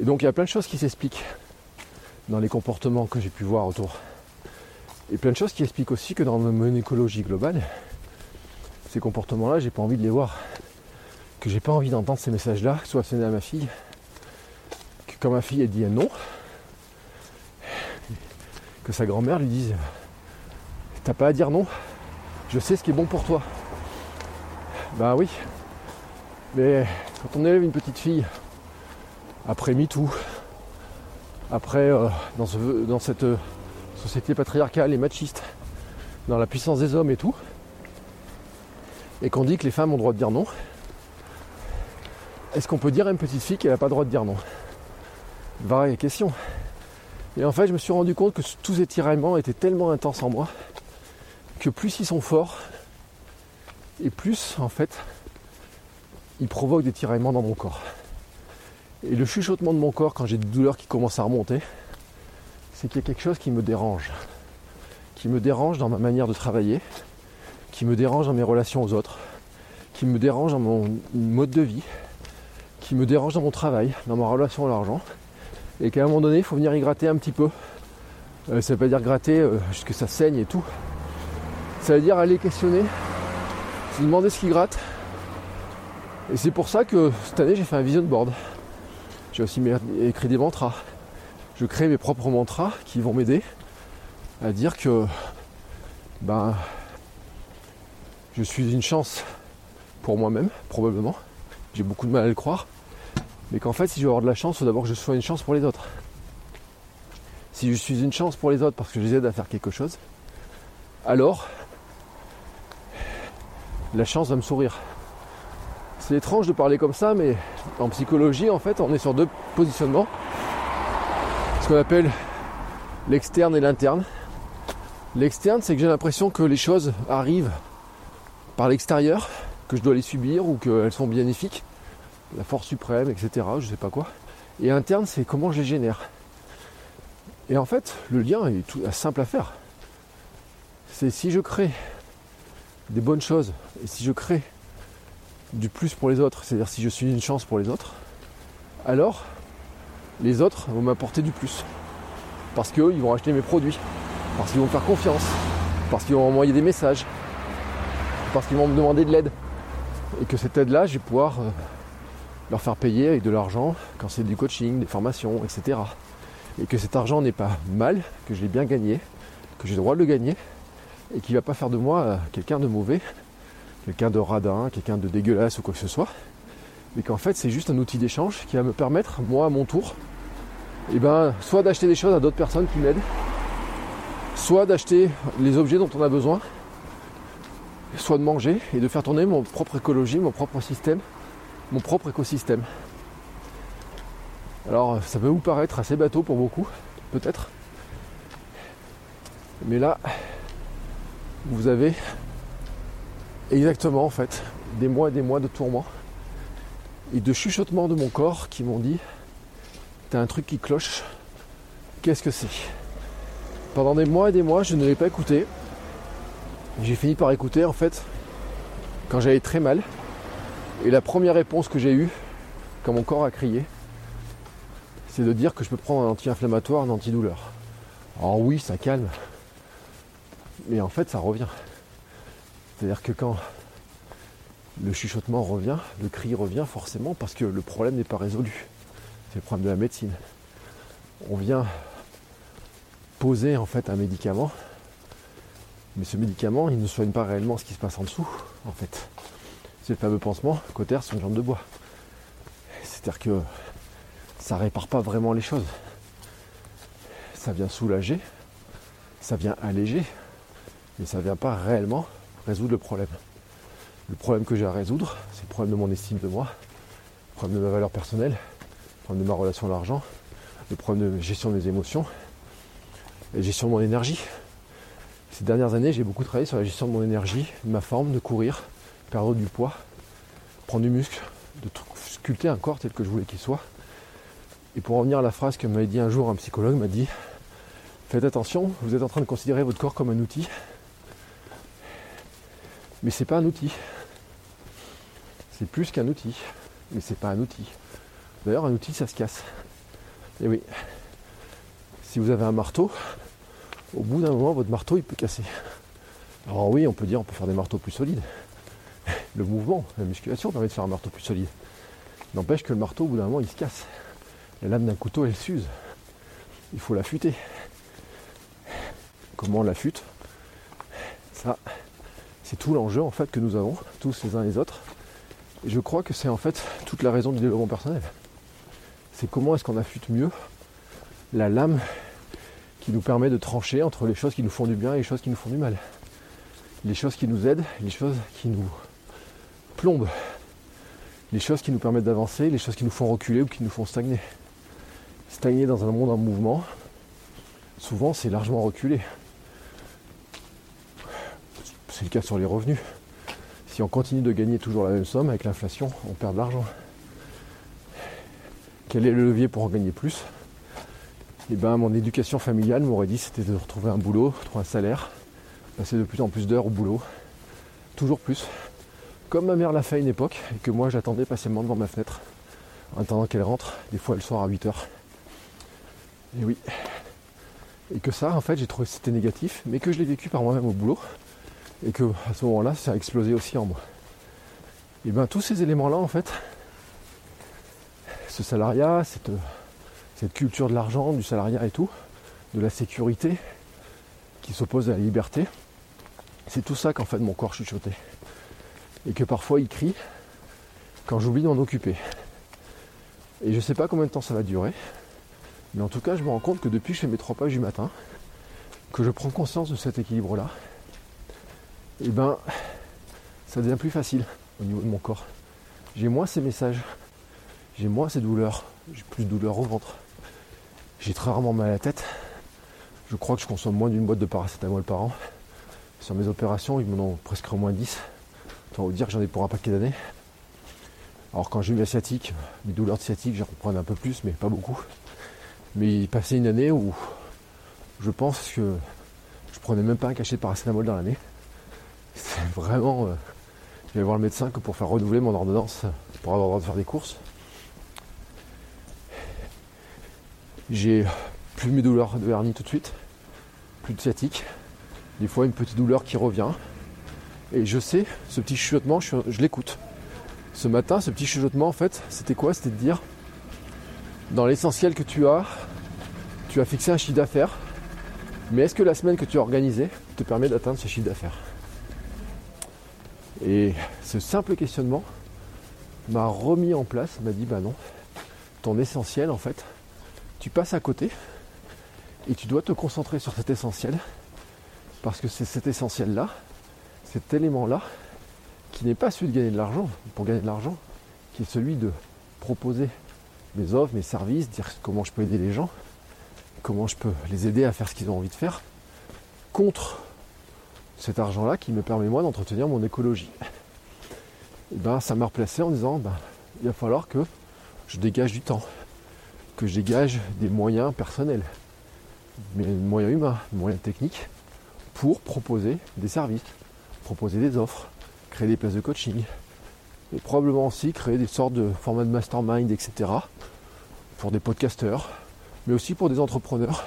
Et donc il y a plein de choses qui s'expliquent dans les comportements que j'ai pu voir autour. Et plein de choses qui expliquent aussi que dans mon écologie globale, ces comportements-là, j'ai pas envie de les voir. Que j'ai pas envie d'entendre ces messages-là, ce soit à ma fille, que quand ma fille a dit non, que sa grand-mère lui dise T'as pas à dire non, je sais ce qui est bon pour toi. Bah oui, mais quand on élève une petite fille, après MeToo, après euh, dans, dans cette société patriarcale et machiste, dans la puissance des hommes et tout, et qu'on dit que les femmes ont le droit de dire non, est-ce qu'on peut dire à une petite fille qu'elle n'a pas le droit de dire non? Vraie question. Et en fait, je me suis rendu compte que tous ces tiraillements étaient tellement intenses en moi que plus ils sont forts, et plus, en fait, ils provoquent des tiraillements dans mon corps. Et le chuchotement de mon corps, quand j'ai des douleurs qui commencent à remonter, c'est qu'il y a quelque chose qui me dérange. Qui me dérange dans ma manière de travailler, qui me dérange dans mes relations aux autres, qui me dérange dans mon mode de vie, qui me dérange dans mon travail, dans ma relation à l'argent, et qu'à un moment donné, il faut venir y gratter un petit peu. Euh, ça veut pas dire gratter euh, jusque ça saigne et tout. Ça veut dire aller questionner, se demander ce qui gratte, Et c'est pour ça que cette année j'ai fait un vision board. J'ai aussi écrit des mantras. Je crée mes propres mantras qui vont m'aider à dire que ben, je suis une chance pour moi-même, probablement. J'ai beaucoup de mal à le croire. Mais qu'en fait, si je veux avoir de la chance, il faut d'abord que je sois une chance pour les autres. Si je suis une chance pour les autres parce que je les aide à faire quelque chose, alors la chance va me sourire. C'est étrange de parler comme ça, mais en psychologie, en fait, on est sur deux positionnements. Ce qu'on appelle l'externe et l'interne. L'externe, c'est que j'ai l'impression que les choses arrivent par l'extérieur, que je dois les subir ou qu'elles sont bénéfiques, la force suprême, etc. Je sais pas quoi. Et interne, c'est comment je les génère. Et en fait, le lien est tout simple à faire. C'est si je crée des bonnes choses et si je crée du plus pour les autres, c'est-à-dire si je suis une chance pour les autres, alors les autres vont m'apporter du plus. Parce qu'eux, ils vont acheter mes produits, parce qu'ils vont me faire confiance, parce qu'ils vont m'envoyer des messages, parce qu'ils vont me demander de l'aide. Et que cette aide-là, je vais pouvoir euh, leur faire payer avec de l'argent quand c'est du coaching, des formations, etc. Et que cet argent n'est pas mal, que je l'ai bien gagné, que j'ai le droit de le gagner, et qu'il ne va pas faire de moi euh, quelqu'un de mauvais, quelqu'un de radin, quelqu'un de dégueulasse ou quoi que ce soit. Mais qu'en fait c'est juste un outil d'échange qui va me permettre, moi à mon tour, eh ben, soit d'acheter des choses à d'autres personnes qui m'aident, soit d'acheter les objets dont on a besoin, soit de manger et de faire tourner mon propre écologie, mon propre système, mon propre écosystème. Alors ça peut vous paraître assez bateau pour beaucoup, peut-être. Mais là, vous avez exactement en fait des mois et des mois de tourments et de chuchotements de mon corps qui m'ont dit T'as un truc qui cloche, qu'est-ce que c'est? Pendant des mois et des mois, je ne l'ai pas écouté. J'ai fini par écouter en fait quand j'allais très mal. Et la première réponse que j'ai eue, quand mon corps a crié, c'est de dire que je peux prendre un anti-inflammatoire, un antidouleur. Alors oui, ça calme. Mais en fait, ça revient. C'est-à-dire que quand le chuchotement revient, le cri revient forcément parce que le problème n'est pas résolu. C'est le problème de la médecine. On vient poser en fait un médicament, mais ce médicament, il ne soigne pas réellement ce qui se passe en dessous, en fait. C'est le fameux pansement, cotère sur une jambe de bois. C'est-à-dire que ça répare pas vraiment les choses. Ça vient soulager, ça vient alléger, mais ça ne vient pas réellement résoudre le problème. Le problème que j'ai à résoudre, c'est le problème de mon estime de moi, le problème de ma valeur personnelle, le problème de ma relation à l'argent, le problème de gestion de mes émotions, la gestion de mon énergie. Ces dernières années, j'ai beaucoup travaillé sur la gestion de mon énergie, de ma forme, de courir, perdre du poids, prendre du muscle, de sculpter un corps tel que je voulais qu'il soit. Et pour revenir à la phrase que m'avait dit un jour un psychologue, m'a dit Faites attention, vous êtes en train de considérer votre corps comme un outil mais c'est pas un outil. C'est plus qu'un outil. Mais c'est pas un outil. D'ailleurs, un outil, ça se casse. Et oui. Si vous avez un marteau, au bout d'un moment, votre marteau, il peut casser. Alors oui, on peut dire, on peut faire des marteaux plus solides. Le mouvement, la musculation permet de faire un marteau plus solide. N'empêche que le marteau, au bout d'un moment, il se casse. La lame d'un couteau, elle s'use. Il faut l'affûter. Comment on l'affûte Ça, c'est tout l'enjeu en fait que nous avons, tous les uns les autres. Et je crois que c'est en fait toute la raison du développement personnel. C'est comment est-ce qu'on affûte mieux la lame qui nous permet de trancher entre les choses qui nous font du bien et les choses qui nous font du mal. Les choses qui nous aident, les choses qui nous plombent. Les choses qui nous permettent d'avancer, les choses qui nous font reculer ou qui nous font stagner. Stagner dans un monde en mouvement, souvent c'est largement reculer. C'est le cas sur les revenus. Si on continue de gagner toujours la même somme avec l'inflation, on perd de l'argent. Quel est le levier pour en gagner plus? Eh bien, mon éducation familiale m'aurait dit c'était de retrouver un boulot, trouver un salaire, passer de plus en plus d'heures au boulot, toujours plus. Comme ma mère l'a fait à une époque et que moi j'attendais patiemment devant ma fenêtre en attendant qu'elle rentre, des fois le soir à 8 heures. Et oui. Et que ça, en fait, j'ai trouvé que c'était négatif, mais que je l'ai vécu par moi-même au boulot et que à ce moment-là, ça a explosé aussi en moi. Et bien tous ces éléments-là, en fait, ce salariat, cette, cette culture de l'argent, du salariat et tout, de la sécurité qui s'oppose à la liberté, c'est tout ça qu'en fait mon corps chuchotait. Et que parfois il crie quand j'oublie d'en occuper. Et je ne sais pas combien de temps ça va durer, mais en tout cas je me rends compte que depuis que je fais mes trois pages du matin, que je prends conscience de cet équilibre-là, et eh ben ça devient plus facile au niveau de mon corps. J'ai moins ces messages, j'ai moins ces douleurs, j'ai plus de douleurs au ventre, j'ai très rarement mal à la tête. Je crois que je consomme moins d'une boîte de paracétamol par an. Sur mes opérations, ils m'en ont presque au moins 10. Autant vous dire que j'en ai pour un paquet d'années. Alors quand j'ai eu la sciatique, mes douleurs de sciatique, j'en reprends un peu plus, mais pas beaucoup. Mais il passait une année où je pense que je prenais même pas un cachet de paracétamol dans l'année. C'est vraiment. Euh, je vais voir le médecin que pour faire renouveler mon ordonnance pour avoir le droit de faire des courses. J'ai plus mes douleurs de hernie tout de suite, plus de sciatique, des fois une petite douleur qui revient. Et je sais, ce petit chuchotement, je, je l'écoute. Ce matin, ce petit chuchotement, en fait, c'était quoi? C'était de dire, dans l'essentiel que tu as, tu as fixé un chiffre d'affaires, mais est-ce que la semaine que tu as organisée te permet d'atteindre ce chiffre d'affaires? Et ce simple questionnement m'a remis en place, m'a dit, bah non, ton essentiel, en fait, tu passes à côté et tu dois te concentrer sur cet essentiel parce que c'est cet essentiel-là, cet élément-là, qui n'est pas celui de gagner de l'argent, pour gagner de l'argent, qui est celui de proposer mes offres, mes services, dire comment je peux aider les gens, comment je peux les aider à faire ce qu'ils ont envie de faire, contre cet argent-là qui me permet moi d'entretenir mon écologie. Et ben, ça m'a replacé en disant ben, il va falloir que je dégage du temps que je dégage des moyens personnels, des moyens humains, des moyens techniques pour proposer des services, proposer des offres, créer des places de coaching, et probablement aussi créer des sortes de formats de mastermind, etc. pour des podcasteurs, mais aussi pour des entrepreneurs,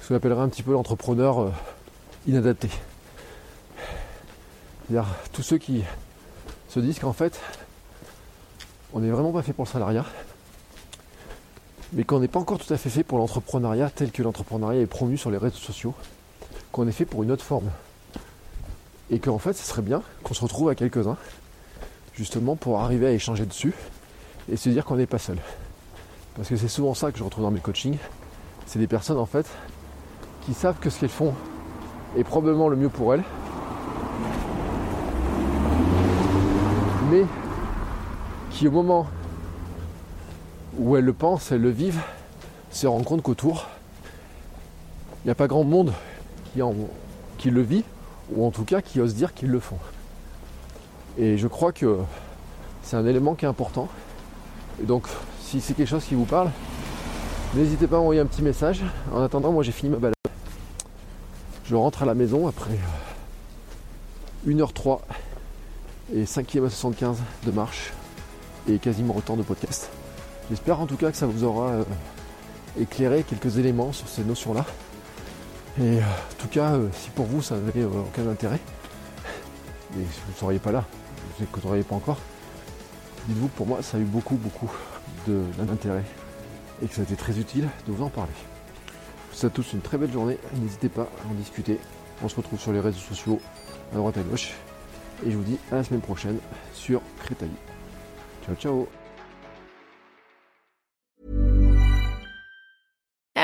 ce qu'on appellerait un petit peu l'entrepreneur euh, inadapté. C'est-à-dire tous ceux qui se disent qu'en fait, on n'est vraiment pas fait pour le salariat, mais qu'on n'est pas encore tout à fait fait pour l'entrepreneuriat tel que l'entrepreneuriat est promu sur les réseaux sociaux, qu'on est fait pour une autre forme. Et qu'en fait, ce serait bien qu'on se retrouve à quelques-uns, justement pour arriver à échanger dessus et se dire qu'on n'est pas seul. Parce que c'est souvent ça que je retrouve dans mes coachings. C'est des personnes en fait qui savent que ce qu'elles font est probablement le mieux pour elles, mais qui au moment où elles le pensent, elles le vivent, se rendent compte qu'autour, il n'y a pas grand monde qui, le vit, ou en tout cas qui ose dire qu'ils le font. Et je crois que c'est un élément qui est important. Et donc, si c'est quelque chose qui vous parle, n'hésitez pas à envoyer un petit message. En attendant, moi j'ai fini ma balade. Je rentre à la maison après 1h03 et 5 à 75 de marche et quasiment autant de podcast. J'espère en tout cas que ça vous aura euh, éclairé quelques éléments sur ces notions-là. Et euh, en tout cas, euh, si pour vous ça n'avait aucun intérêt, et vous ne seriez pas là, vous n'écouteriez pas encore, dites-vous que pour moi ça a eu beaucoup, beaucoup d'intérêt et que ça a été très utile de vous en parler. Je vous souhaite tous une très belle journée, n'hésitez pas à en discuter. On se retrouve sur les réseaux sociaux à droite à gauche. Et je vous dis à la semaine prochaine sur Crétaï. Ciao ciao